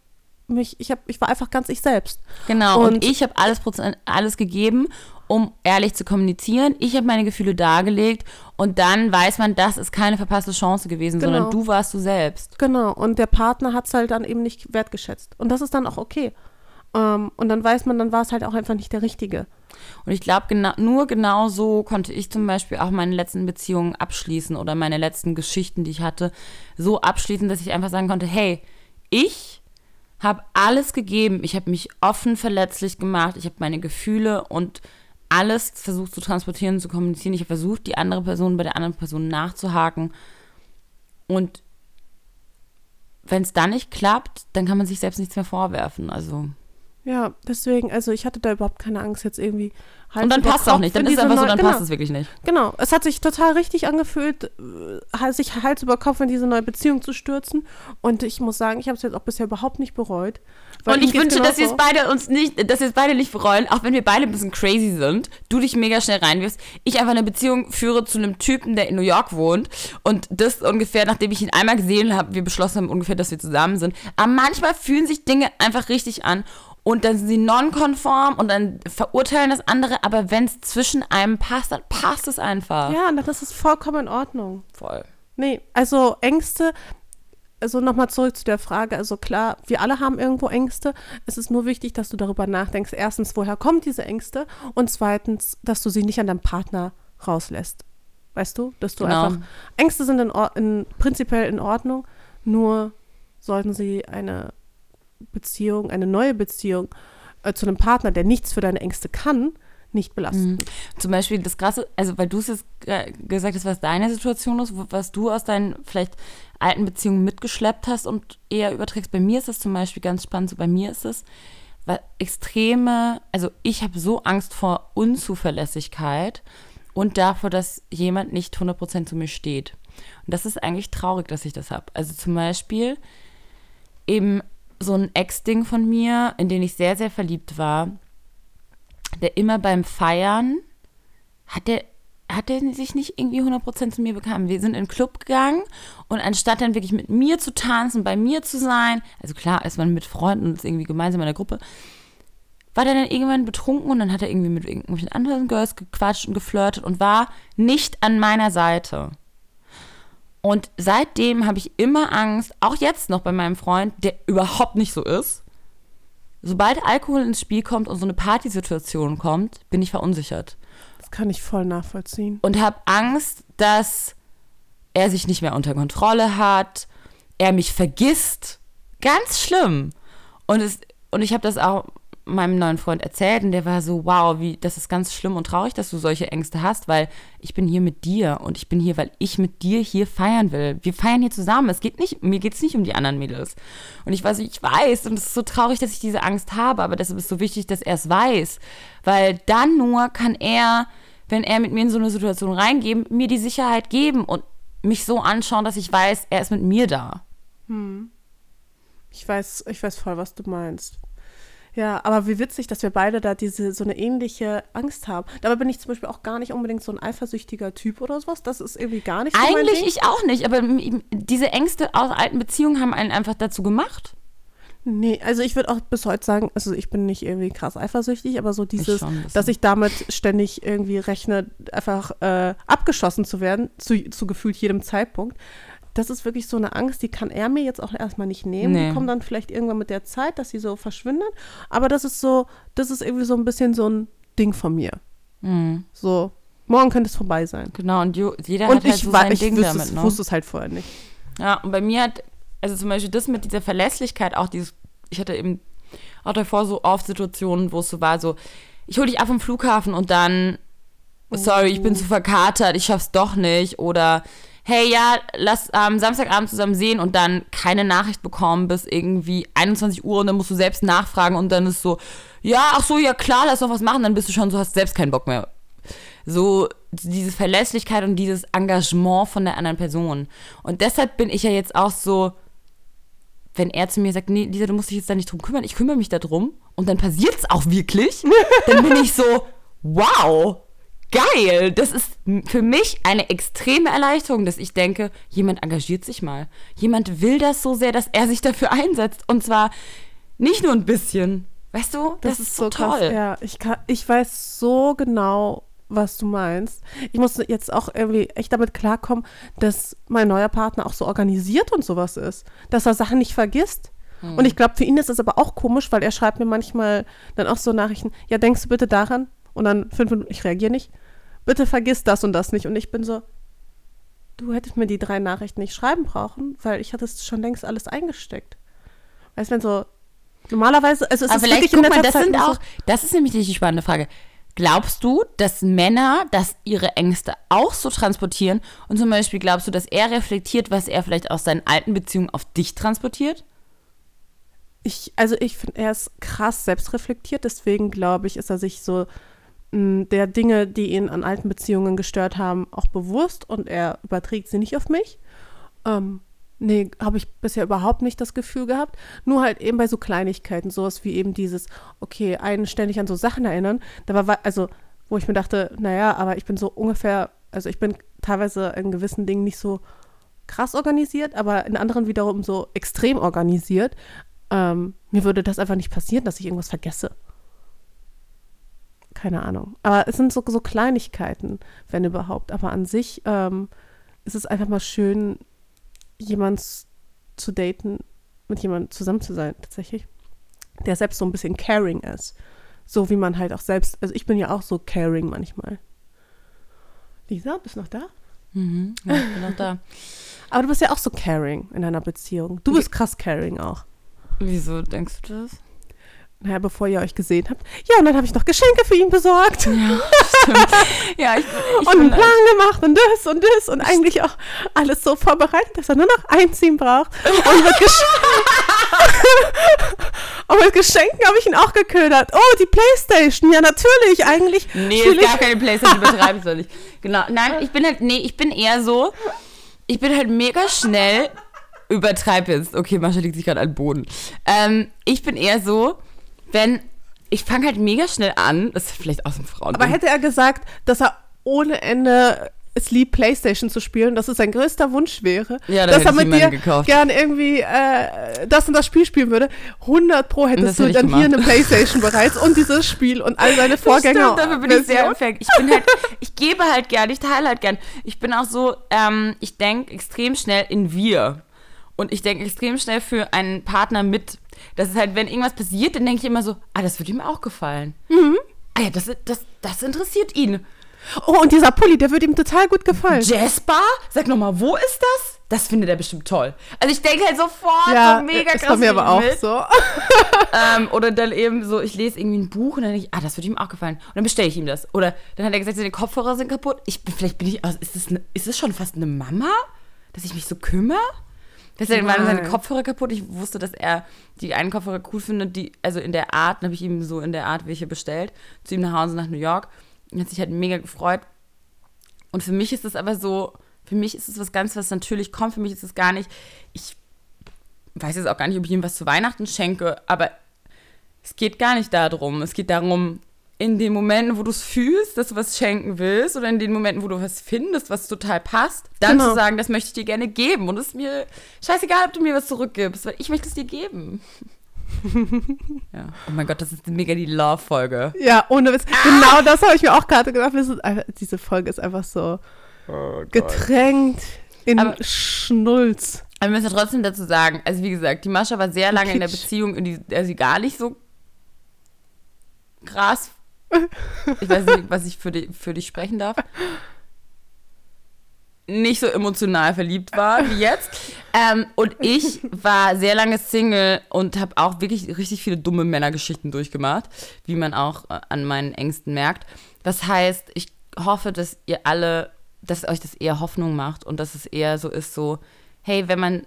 mich, ich habe, ich war einfach ganz ich selbst. Genau, und, Und- ich habe alles, alles gegeben, um ehrlich zu kommunizieren. Ich habe meine Gefühle dargelegt und dann weiß man, das ist keine verpasste Chance gewesen, Genau. sondern du warst du selbst. Genau. Und der Partner hat es halt dann eben nicht wertgeschätzt. Und das ist dann auch okay. Ähm, und dann weiß man, dann war es halt auch einfach nicht der Richtige. Und ich glaube, genau, nur genau so konnte ich zum Beispiel auch meine letzten Beziehungen abschließen oder meine letzten Geschichten, die ich hatte, so abschließen, dass ich einfach sagen konnte, hey, ich habe alles gegeben. Ich habe mich offen verletzlich gemacht. Ich habe meine Gefühle und alles versucht zu transportieren, zu kommunizieren. Ich habe versucht, die andere Person bei der anderen Person nachzuhaken. Und wenn es dann nicht klappt, dann kann man sich selbst nichts mehr vorwerfen. Also Ja, deswegen, also ich hatte da überhaupt keine Angst jetzt irgendwie. Hals Und dann passt es auch nicht. Dann ist es einfach so, dann genau, passt es wirklich nicht. Genau, es hat sich total richtig angefühlt, äh, sich Hals über Kopf in diese neue Beziehung zu stürzen. Und ich muss sagen, ich habe es jetzt auch bisher überhaupt nicht bereut. Und ich wünsche, dass wir es beide uns nicht, dass wir es beide nicht bereuen, auch wenn wir beide ein bisschen crazy sind, du dich mega schnell reinwirfst, ich einfach eine Beziehung führe zu einem Typen, der in New York wohnt und das ungefähr, nachdem ich ihn einmal gesehen habe, wir beschlossen haben ungefähr, dass wir zusammen sind. Aber manchmal fühlen sich Dinge einfach richtig an und dann sind sie nonkonform und dann verurteilen das andere, aber wenn es zwischen einem passt, dann passt es einfach. Ja, und das ist vollkommen in Ordnung. Voll. Nee, also Ängste, also nochmal zurück zu der Frage, also klar, wir alle haben irgendwo Ängste. Es ist nur wichtig, dass du darüber nachdenkst. Erstens, woher kommen diese Ängste? Und zweitens, dass du sie nicht an deinem Partner rauslässt. Weißt du? Dass du Genau. einfach, Ängste sind in, in, prinzipiell in Ordnung, nur sollten sie eine Beziehung, eine neue Beziehung äh, zu einem Partner, der nichts für deine Ängste kann, nicht belasten. Zum Beispiel das Krasse, also weil du es jetzt gesagt hast, was deine Situation ist, was du aus deinen vielleicht alten Beziehungen mitgeschleppt hast und eher überträgst. Bei mir ist das zum Beispiel ganz spannend, so bei mir ist es, weil extreme, also ich habe so Angst vor Unzuverlässigkeit und davor, dass jemand nicht 100% zu mir steht. Und das ist eigentlich traurig, dass ich das habe. Also zum Beispiel eben so ein Ex-Ding von mir, in den ich sehr, sehr verliebt war, der immer beim Feiern hat der hat der sich nicht irgendwie 100% zu mir bekam. Wir sind in den Club gegangen und anstatt dann wirklich mit mir zu tanzen, bei mir zu sein, also klar ist man mit Freunden und ist irgendwie gemeinsam in der Gruppe, war der dann irgendwann betrunken und dann hat er irgendwie mit irgendwelchen anderen Girls gequatscht und geflirtet und war nicht an meiner Seite. Und seitdem habe ich immer Angst, auch jetzt noch bei meinem Freund, der überhaupt nicht so ist. Sobald Alkohol ins Spiel kommt und so eine Partysituation kommt, bin ich verunsichert Das kann ich voll nachvollziehen. und habe Angst, dass er sich nicht mehr unter Kontrolle hat, er mich vergisst. Ganz schlimm. Und, es, und ich habe das auch meinem neuen Freund erzählt und der war so, wow, wie, das ist ganz schlimm und traurig, dass du solche Ängste hast, weil ich bin hier mit dir und ich bin hier, weil ich mit dir hier feiern will. Wir feiern hier zusammen. Es geht nicht, mir geht es nicht um die anderen Mädels. Und ich weiß, ich weiß und es ist so traurig, dass ich diese Angst habe, aber deshalb ist es so wichtig, dass er es weiß, weil dann nur kann er, wenn er mit mir in so eine Situation reingeben, mir die Sicherheit geben und mich so anschauen, dass ich weiß, er ist mit mir da. Ich weiß, ich weiß voll, was du meinst. Ja, aber wie witzig, dass wir beide da diese so eine ähnliche Angst haben. Dabei bin ich zum Beispiel auch gar nicht unbedingt so ein eifersüchtiger Typ oder sowas. Das ist irgendwie gar nicht so Eigentlich ich auch nicht, aber diese Ängste aus alten Beziehungen haben einen einfach dazu gemacht. Nee, also ich würde auch bis heute sagen, also ich bin nicht irgendwie krass eifersüchtig, aber so dieses, bisschen. dass ich damit ständig irgendwie rechne, einfach äh, abgeschossen zu werden, zu, zu gefühlt jedem Zeitpunkt. Das ist wirklich so eine Angst, die kann er mir jetzt auch erstmal nicht nehmen. Nee. Die kommt dann vielleicht irgendwann mit der Zeit, dass sie so verschwindet. Aber das ist so, das ist irgendwie so ein bisschen so ein Ding von mir. Mhm. So, morgen könnte es vorbei sein. Genau, und jo, jeder Und hat halt ich, so sein ich Ding wusste, damit. es, Ne? wusste es halt vorher nicht. Ja, und bei mir hat, also zum Beispiel das mit dieser Verlässlichkeit, auch dieses, ich hatte eben auch davor so oft Situationen, wo es so war, so, ich hole dich ab vom Flughafen und dann, sorry, ich bin zu verkatert, ich schaff's doch nicht. Oder, hey, ja, lass am Samstagabend zusammen sehen und dann keine Nachricht bekommen bis irgendwie 21 Uhr und dann musst du selbst nachfragen und dann ist so, ja, ach so, ja klar, lass doch was machen, dann bist du schon so, hast selbst keinen Bock mehr. So diese Verlässlichkeit und dieses Engagement von der anderen Person. Und deshalb bin ich ja jetzt auch so, wenn er zu mir sagt, nee, Lisa, du musst dich jetzt da nicht drum kümmern, ich kümmere mich da drum und dann passiert es auch wirklich, dann bin ich so, wow, geil. Das ist für mich eine extreme Erleichterung, dass ich denke, jemand engagiert sich mal. Jemand will das so sehr, dass er sich dafür einsetzt. Und zwar nicht nur ein bisschen. Weißt du, das, ist so krass. toll. Ja, ich, kann, ich weiß so genau, was du meinst. Ich musste jetzt auch irgendwie echt damit klarkommen, dass mein neuer Partner auch so organisiert und sowas ist. Dass er Sachen nicht vergisst. Hm. Und ich glaube, für ihn ist es aber auch komisch, weil er schreibt mir manchmal dann auch so Nachrichten, ja, denkst du bitte daran? Und dann fünf Minuten, ich reagiere nicht. Bitte vergiss das und das nicht. Und ich bin so, du hättest mir die drei Nachrichten nicht schreiben brauchen, weil ich hatte es schon längst alles eingesteckt. Weißt du, wenn so, normalerweise, also es Aber ist vielleicht, wirklich guck mal, das Zeit sind so- auch, das ist nämlich die spannende Frage. Glaubst du, dass Männer, dass ihre Ängste auch so transportieren? Und zum Beispiel glaubst du, dass er reflektiert, was er vielleicht aus seinen alten Beziehungen auf dich transportiert? ich, also ich finde, er ist krass selbstreflektiert, deswegen glaube ich, ist er sich so der Dinge, die ihn an alten Beziehungen gestört haben, auch bewusst und er überträgt sie nicht auf mich. Ähm, nee, habe ich bisher überhaupt nicht das Gefühl gehabt. Nur halt eben bei so Kleinigkeiten, sowas wie eben dieses, okay, einen ständig an so Sachen erinnern. Da war, also, wo ich mir dachte, naja, aber ich bin so ungefähr, also ich bin teilweise in gewissen Dingen nicht so krass organisiert, aber in anderen wiederum so extrem organisiert. Ähm, mir würde das einfach nicht passieren, dass ich irgendwas vergesse. Keine Ahnung. Aber es sind so, so Kleinigkeiten, wenn überhaupt. Aber an sich ähm, ist es einfach mal schön, jemand zu daten, mit jemandem zusammen zu sein, tatsächlich. Der selbst so ein bisschen caring ist. So wie man halt auch selbst, also ich bin ja auch so caring manchmal. Lisa, bist du noch da? Mhm, ja, ich bin noch da. Aber du bist ja auch so caring in einer Beziehung. Du bist krass caring auch. Wieso denkst du das? Naja, bevor ihr euch gesehen habt. Ja, und dann habe ich noch Geschenke für ihn besorgt. Ja, stimmt. ja, ich, ich und einen Plan gemacht und das und das und eigentlich auch alles so vorbereitet, dass er nur noch einziehen braucht. Und mit, Gesch und mit Geschenken habe ich ihn auch geködert. Oh, die Playstation. Ja, natürlich. Eigentlich. Nee, es ich- gab keine Playstation, betreibe ich so nicht. Genau. Nein, ich bin halt, nee, ich bin eher so, ich bin halt mega schnell, übertreib jetzt. Okay, Mascha liegt sich gerade an den Boden. Ähm, ich bin eher so, wenn, ich fange halt mega schnell an, das ist vielleicht aus dem Frauen. Aber hätte er gesagt, dass er ohne Ende es liebt, Playstation zu spielen, dass es sein größter Wunsch wäre, Ja, dass er mit dir gekauft. gern irgendwie äh, das und das Spiel spielen würde, 100 pro Das hättest du dann hier eine Playstation bereits und dieses Spiel und all seine Das Vorgänger. Stimmt, dafür bin ich sehr empfänglich. Ich bin halt, ich gebe halt gern, ich teile halt gern. Ich bin auch so, ähm, ich denke extrem schnell in wir. Und ich denke extrem schnell für einen Partner mit. Das ist halt, wenn irgendwas passiert, dann denke ich immer so, ah, das wird ihm auch gefallen. Mhm. Ah ja, das, das, das interessiert ihn. Oh, und dieser Pulli, der würde ihm total gut gefallen. Jasper? Sag nochmal, wo ist das? Das findet er bestimmt toll. Also ich denke halt sofort ja, so mega krass bei mir aber auch mit. so. Ähm, oder dann eben so, ich lese irgendwie ein Buch und dann denke ich, ah, das wird ihm auch gefallen. Und dann bestelle ich ihm das. Oder dann hat er gesagt, seine Kopfhörer sind kaputt. Ich, vielleicht bin ich, aus- ist das, ne, ist das schon fast eine Mama, dass ich mich so kümmere? Deswegen waren seine. Kopfhörer kaputt. Ich wusste, dass er die einen Kopfhörer cool findet, die, also in der Art, dann habe ich ihm so in der Art welche bestellt, zu ihm nach Hause nach New York. Und hat sich halt mega gefreut. Und für mich ist es aber so, für mich ist es was ganz, was natürlich kommt. Für mich ist es gar nicht, ich weiß jetzt auch gar nicht, ob ich ihm was zu Weihnachten schenke, aber es geht gar nicht darum. Es geht darum, in den Momenten, wo du es fühlst, dass du was schenken willst, oder in den Momenten, wo du was findest, was total passt, dann Genau. zu sagen, das möchte ich dir gerne geben. Und es ist mir scheißegal, ob du mir was zurückgibst, weil ich möchte es dir geben. ja. Oh mein Gott, das ist mega die Love-Folge. Ja, ohne Witz. Genau das habe ich mir auch gerade gedacht. Einfach, diese Folge ist einfach so getränkt in Aber- Schnulz. Aber wir müssen trotzdem dazu sagen, also wie gesagt, die Mascha war sehr lange in der Kitsch. Beziehung, in die, der sie gar nicht so krass. Ich weiß nicht, was ich für, die, für dich sprechen darf. Nicht so emotional verliebt war wie jetzt. Ähm, und ich war sehr lange Single und habe auch wirklich richtig viele dumme Männergeschichten durchgemacht, wie man auch äh, an meinen Ängsten merkt. Das heißt, ich hoffe, dass ihr alle, dass euch das eher Hoffnung macht und dass es eher so ist, so, hey, wenn man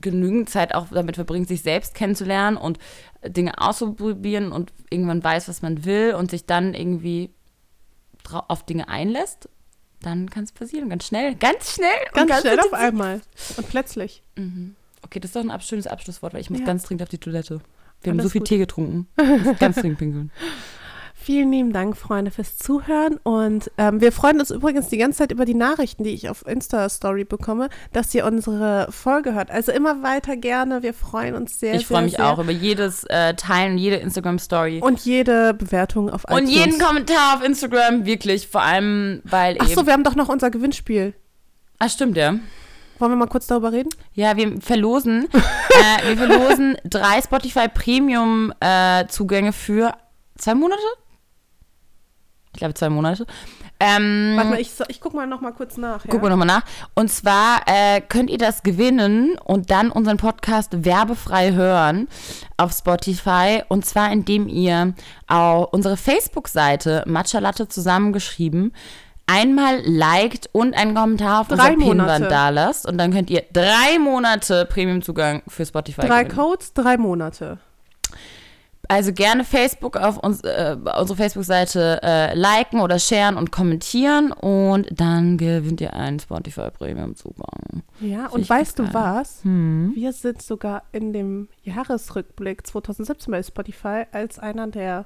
genügend Zeit auch damit verbringt, sich selbst kennenzulernen und Dinge auszuprobieren und irgendwann weiß, was man will und sich dann irgendwie auf Dinge einlässt, dann kann es passieren. Ganz schnell. Ganz schnell. und Ganz, schnell auf einmal. Und plötzlich. Okay, das ist doch ein schönes Abschlusswort, weil ich muss Ja. ganz dringend auf die Toilette. Wir haben Alles so viel gut. Tee getrunken. Ich muss ganz dringend pinkeln. Vielen lieben Dank, Freunde, fürs Zuhören. Und ähm, wir freuen uns übrigens die ganze Zeit über die Nachrichten, die ich auf Insta-Story bekomme, dass ihr unsere Folge hört. Also immer weiter gerne. Wir freuen uns sehr. Ich freue mich sehr. auch über jedes äh, Teilen, jede Instagram-Story. Und jede Bewertung auf Und iTunes. jeden Kommentar auf Instagram, wirklich. Vor allem, weil Ach so, wir haben doch noch unser Gewinnspiel. ah, stimmt, ja. Wollen wir mal kurz darüber reden? Ja, wir verlosen, äh, wir verlosen drei Spotify Premium äh, Zugänge für zwei Monate. Ich glaube zwei Monate. Ähm, Warte mal, ich, ich guck mal noch mal kurz nach. Ja? Gucken wir nochmal nach. Und zwar äh, könnt ihr das gewinnen und dann unseren Podcast werbefrei hören auf Spotify. Und zwar indem ihr auch unsere Facebook-Seite Matcha Latte zusammengeschrieben einmal liked und einen Kommentar auf Drei unserer Pinwand da lasst. Und dann könnt ihr drei Monate Premium-Zugang für Spotify Drei gewinnen. Codes, drei Monate. Also gerne Facebook auf uns, äh, unsere Facebook-Seite äh, liken oder sharen und kommentieren und dann gewinnt ihr einen Spotify Premium-Zugang. Ja, Find und weißt du was? Hm. Wir sind sogar in dem Jahresrückblick 2017 bei Spotify als einer der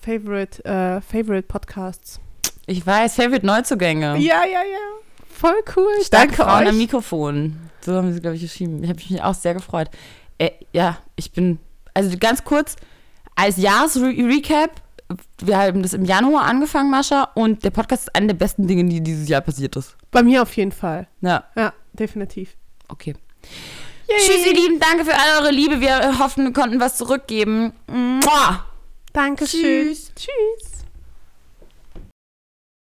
Favorite, äh, Favorite Podcasts. Ich weiß, Favorite Neuzugänge. Ja, ja, ja. Voll cool. Starke Danke Frauen am euch. Mikrofon. So haben sie, glaube ich, geschrieben. Ich habe mich auch sehr gefreut. Äh, ja, ich bin, also ganz kurz, als Jahresrecap, wir haben das im Januar angefangen, Mascha, und der Podcast ist eine der besten Dinge, die dieses Jahr passiert ist. Bei mir auf jeden Fall. Ja, Ja, definitiv. okay. Yay. Tschüss, ihr Lieben, danke für all eure Liebe. Wir hoffen, wir konnten was zurückgeben. Mua! Dankeschön. Tschüss. Tschüss.